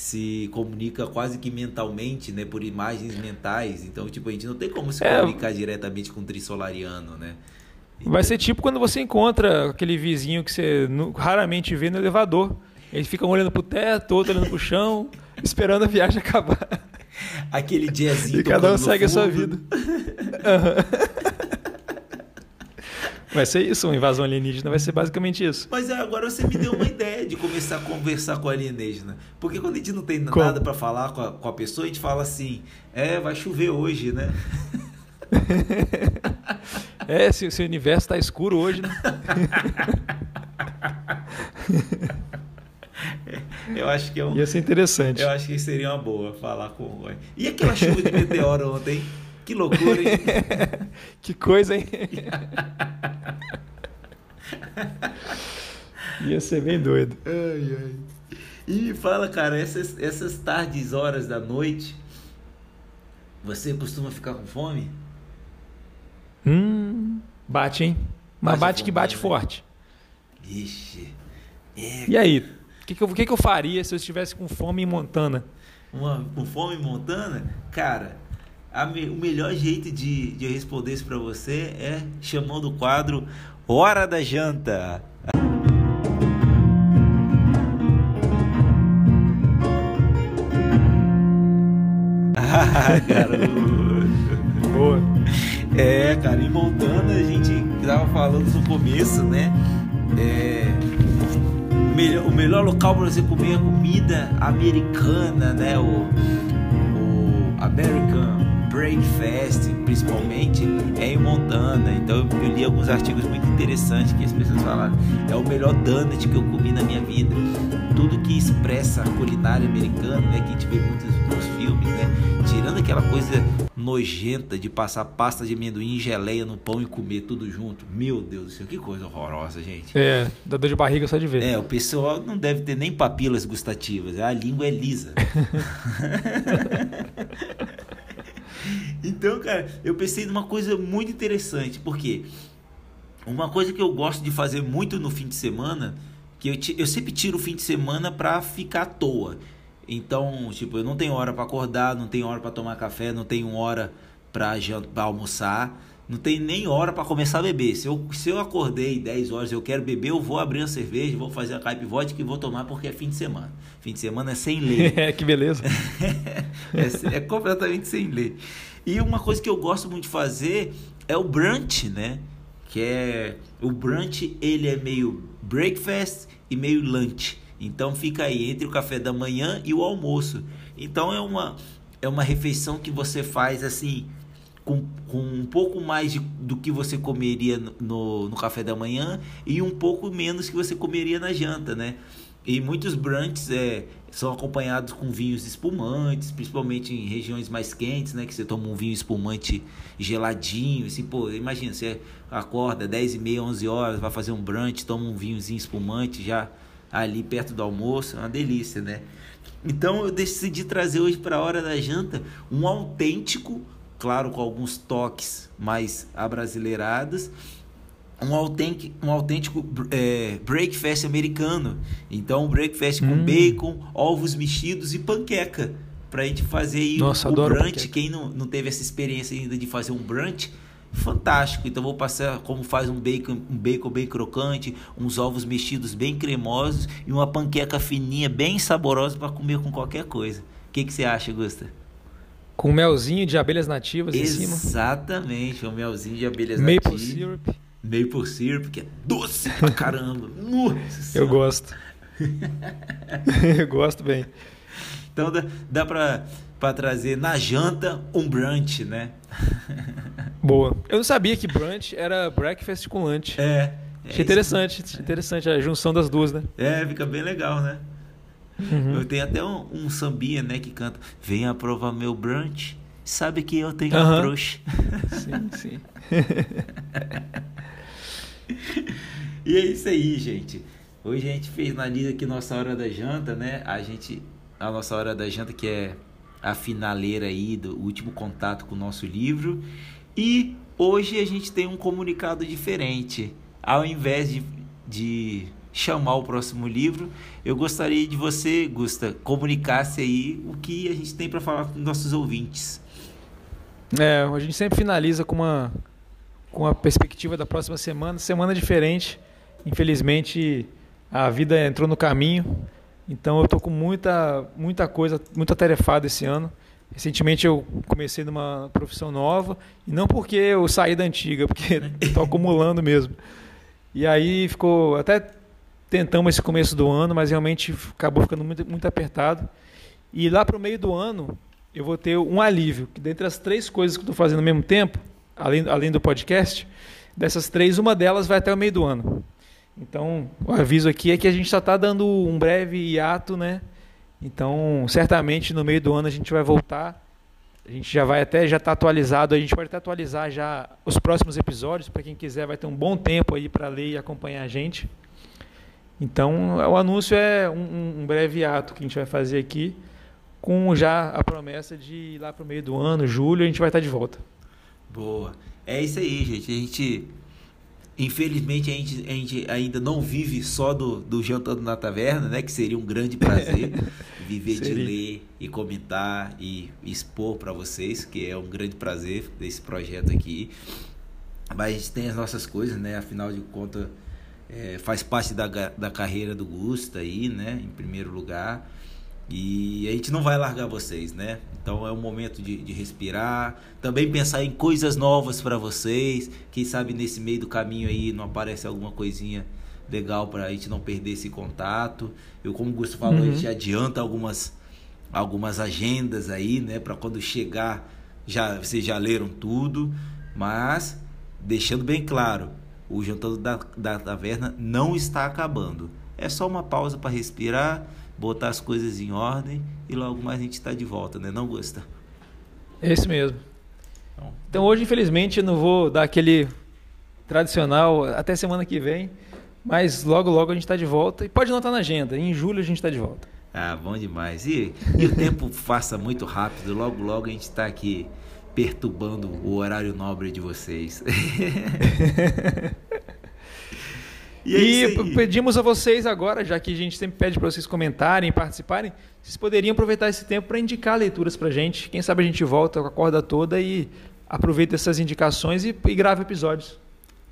S1: se comunica quase que mentalmente, né, por imagens mentais. Então, tipo, a gente não tem como se é. comunicar diretamente com um trissolariano, né?
S2: Então... Vai ser tipo quando você encontra aquele vizinho que você raramente vê no elevador. Eles ficam olhando pro teto, outro olhando pro chão, esperando a viagem acabar.
S1: Aquele diazinho.
S2: E cada um segue fundo. a sua vida. Vai ser isso, uma invasão alienígena vai ser basicamente isso.
S1: Mas é, agora você me deu uma ideia de começar a conversar com o alienígena. Porque quando a gente não tem Como? nada para falar com a, com a pessoa, a gente fala assim: é, vai chover hoje, né?
S2: é, se, se o universo está escuro hoje, né?
S1: Eu acho que é um.
S2: Ia ser interessante.
S1: Eu acho que seria uma boa falar com o. E aquela chuva de meteoro ontem? Que loucura, hein?
S2: que coisa, hein? Ia ser bem doido.
S1: Ai, ai. E me fala, cara, essas, essas tardes, horas da noite, você costuma ficar com fome?
S2: Hum, bate, hein? Mas bate, bate que bate né? forte.
S1: Ixi.
S2: É... E aí? O que, que, eu, que, que eu faria se eu estivesse com fome em Montana?
S1: Uma, com fome em Montana? Cara, me, o melhor jeito de, de responder isso pra você é chamando o quadro Hora da Janta. ah.
S2: Boa.
S1: É, cara, em Montana a gente tava falando no começo, né? É, o, melhor, o melhor local para você comer a comida americana, né? O, o American Breakfast, principalmente, é em Montana. Então eu li alguns artigos muito interessantes que as pessoas falaram. É o melhor donut que eu comi na minha vida. Tudo que expressa a culinária americana, né? Que a gente vê muitos nos filmes, né? Tirando aquela coisa nojenta de passar pasta de amendoim e geleia no pão e comer tudo junto. Meu Deus do céu, que coisa horrorosa, gente.
S2: É, dá dor de barriga só de ver.
S1: É, o pessoal não deve ter nem papilas gustativas, a língua é lisa. então, cara, eu pensei numa coisa muito interessante, porque uma coisa que eu gosto de fazer muito no fim de semana, que eu, eu sempre tiro o fim de semana pra ficar à toa. Então, tipo, eu não tenho hora para acordar, não tenho hora para tomar café, não tenho hora para almoçar, não tenho nem hora para começar a beber. Se eu, se eu acordei 10 horas e eu quero beber, eu vou abrir uma cerveja, vou fazer a caipe vodka e vou tomar porque é fim de semana. Fim de semana é sem lei.
S2: É, que beleza.
S1: é, é completamente sem lei. E uma coisa que eu gosto muito de fazer é o brunch, né? Que é o brunch, ele é meio breakfast e meio lunch. Então fica aí entre o café da manhã e o almoço. Então é uma é uma refeição que você faz assim com, com um pouco mais de, do que você comeria no, no café da manhã e um pouco menos que você comeria na janta, né? E muitos brunches é, são acompanhados com vinhos espumantes, principalmente em regiões mais quentes, né? Que você toma um vinho espumante geladinho, assim, pô, imagina, você acorda 10 e meia, 11 horas, vai fazer um brunch, toma um vinhozinho espumante, já ali perto do almoço, é uma delícia, né? Então eu decidi trazer hoje para a hora da janta um autêntico, claro, com alguns toques mais abrasileirados, um autêntico, um autêntico é, breakfast americano. Então, um breakfast hum. com bacon, ovos mexidos e panqueca. Pra gente fazer aí
S2: Nossa,
S1: o, brunch.
S2: Panqueca.
S1: Quem não, não teve essa experiência ainda de fazer um brunch, fantástico. Então vou passar como faz um bacon, um bacon bem crocante, uns ovos mexidos bem cremosos e uma panqueca fininha bem saborosa para comer com qualquer coisa. O que, que você acha, Gusta?
S2: Com melzinho de abelhas nativas
S1: Exatamente,
S2: em cima.
S1: Exatamente, um melzinho de abelhas
S2: Maple
S1: nativas.
S2: syrup.
S1: Maple syrup, que é doce pra caramba. Nossa
S2: Eu gosto. Eu gosto bem.
S1: Então dá, dá pra, pra trazer na janta um brunch, né?
S2: Boa. Eu não sabia que brunch era breakfast com lunch.
S1: É. é
S2: Achei interessante, interessante a junção das duas, né?
S1: É, fica bem legal, né? Uhum. Eu tenho até um, um sambinha, né, que canta Venha provar meu brunch, sabe que eu tenho uhum. um Sim,
S2: sim.
S1: e é isso aí, gente. Hoje a gente fez na lida aqui nossa hora da janta, né? A gente a nossa hora da janta que é a finaleira aí do último contato com o nosso livro. E hoje a gente tem um comunicado diferente. Ao invés de, de chamar o próximo livro, eu gostaria de você, Gusta, comunicasse aí o que a gente tem para falar com nossos ouvintes.
S2: É, a gente sempre finaliza com uma com a perspectiva da próxima semana, semana diferente. Infelizmente, a vida entrou no caminho então eu tô com muita, muita coisa, muita tarefada esse ano. Recentemente eu comecei numa profissão nova, e não porque eu saí da antiga, porque estou acumulando mesmo. E aí ficou, até tentamos esse começo do ano, mas realmente acabou ficando muito, muito apertado. E lá para o meio do ano eu vou ter um alívio, que dentre as três coisas que estou fazendo ao mesmo tempo, além, além do podcast, dessas três, uma delas vai até o meio do ano. Então, o aviso aqui é que a gente só está dando um breve hiato, né? Então, certamente no meio do ano a gente vai voltar. A gente já vai até já está atualizado, a gente pode até atualizar já os próximos episódios para quem quiser vai ter um bom tempo aí para ler e acompanhar a gente. Então, o anúncio é um, um breve ato que a gente vai fazer aqui, com já a promessa de ir lá para o meio do ano, julho, a gente vai estar de volta.
S1: Boa. É isso aí, gente. A gente Infelizmente a gente, a gente ainda não vive só do, do Jantando na Taverna, né? Que seria um grande prazer viver de ler e comentar e expor para vocês, que é um grande prazer desse projeto aqui. Mas a gente tem as nossas coisas, né? Afinal de contas, é, faz parte da, da carreira do Gusta aí, né? Em primeiro lugar. E a gente não vai largar vocês, né? Então é um momento de, de respirar, também pensar em coisas novas para vocês. Quem sabe nesse meio do caminho aí não aparece alguma coisinha legal para a gente não perder esse contato. Eu, como o Gusto falou, uhum. a gente adianta algumas, algumas agendas aí, né? Para quando chegar, já vocês já leram tudo, mas deixando bem claro, o Jantando da, da Taverna não está acabando. É só uma pausa para respirar botar as coisas em ordem e logo mais a gente está de volta, né? Não, Gusta?
S2: É isso mesmo. Então, então hoje, infelizmente, eu não vou dar aquele tradicional até semana que vem, mas logo, logo a gente está de volta. E pode anotar na agenda, em julho a gente está de volta.
S1: Ah, bom demais. E, e o tempo passa muito rápido, logo, logo a gente está aqui perturbando o horário nobre de vocês.
S2: E, é e pedimos a vocês agora, já que a gente sempre pede para vocês comentarem, participarem, vocês poderiam aproveitar esse tempo para indicar leituras para a gente. Quem sabe a gente volta com a corda toda e aproveita essas indicações e, e grava episódios.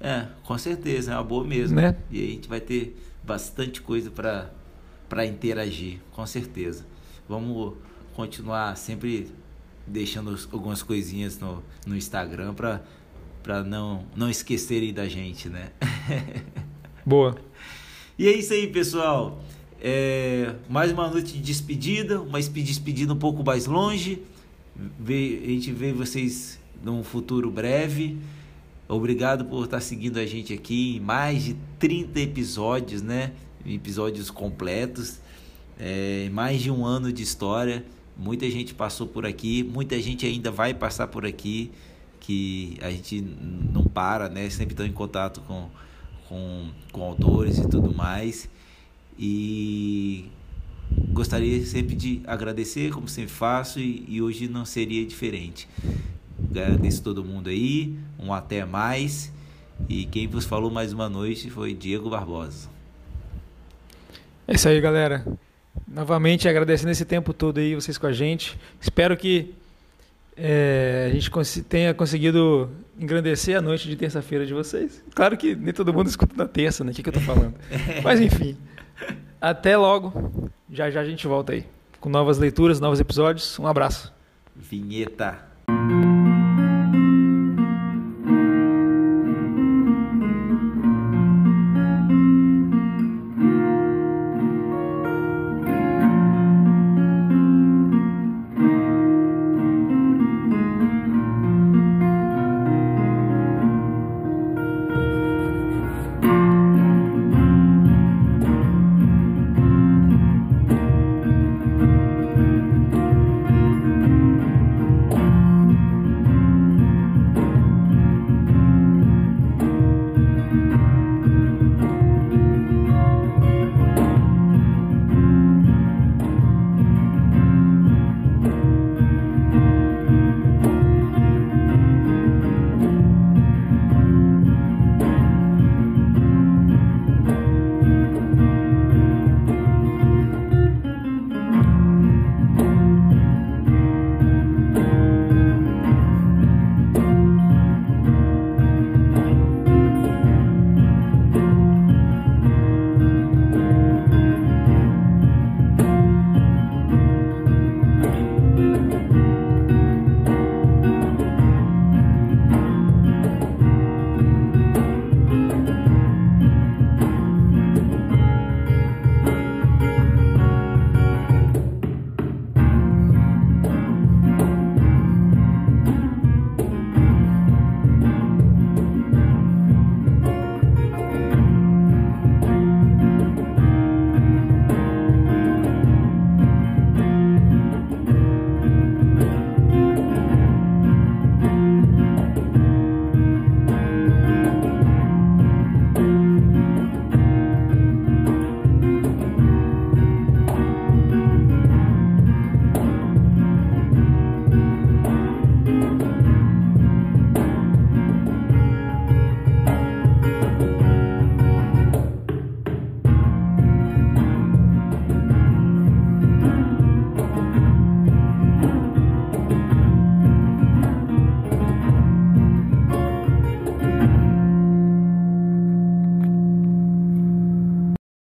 S1: É, com certeza, é uma boa mesmo. Né? E aí a gente vai ter bastante coisa para interagir, com certeza. Vamos continuar sempre deixando algumas coisinhas no, no Instagram para não, não esquecerem da gente, né?
S2: Boa.
S1: E é isso aí, pessoal. É, mais uma noite de despedida, uma despedida um pouco mais longe. a gente vê vocês num futuro breve. Obrigado por estar seguindo a gente aqui em mais de 30 episódios, né? Episódios completos. É, mais de um ano de história. Muita gente passou por aqui, muita gente ainda vai passar por aqui. Que a gente não para, né? Sempre estão em contato com com, com autores e tudo mais. E gostaria sempre de agradecer, como sempre faço, e, e hoje não seria diferente. Agradeço todo mundo aí, um até mais. E quem vos falou mais uma noite foi Diego Barbosa.
S2: É isso aí, galera. Novamente agradecendo esse tempo todo aí, vocês com a gente. Espero que é, a gente tenha conseguido engrandecer a noite de terça-feira de vocês. Claro que nem todo mundo escuta na terça, né? O que, que eu tô falando? Mas enfim. Até logo. Já já a gente volta aí. Com novas leituras, novos episódios. Um abraço.
S1: Vinheta.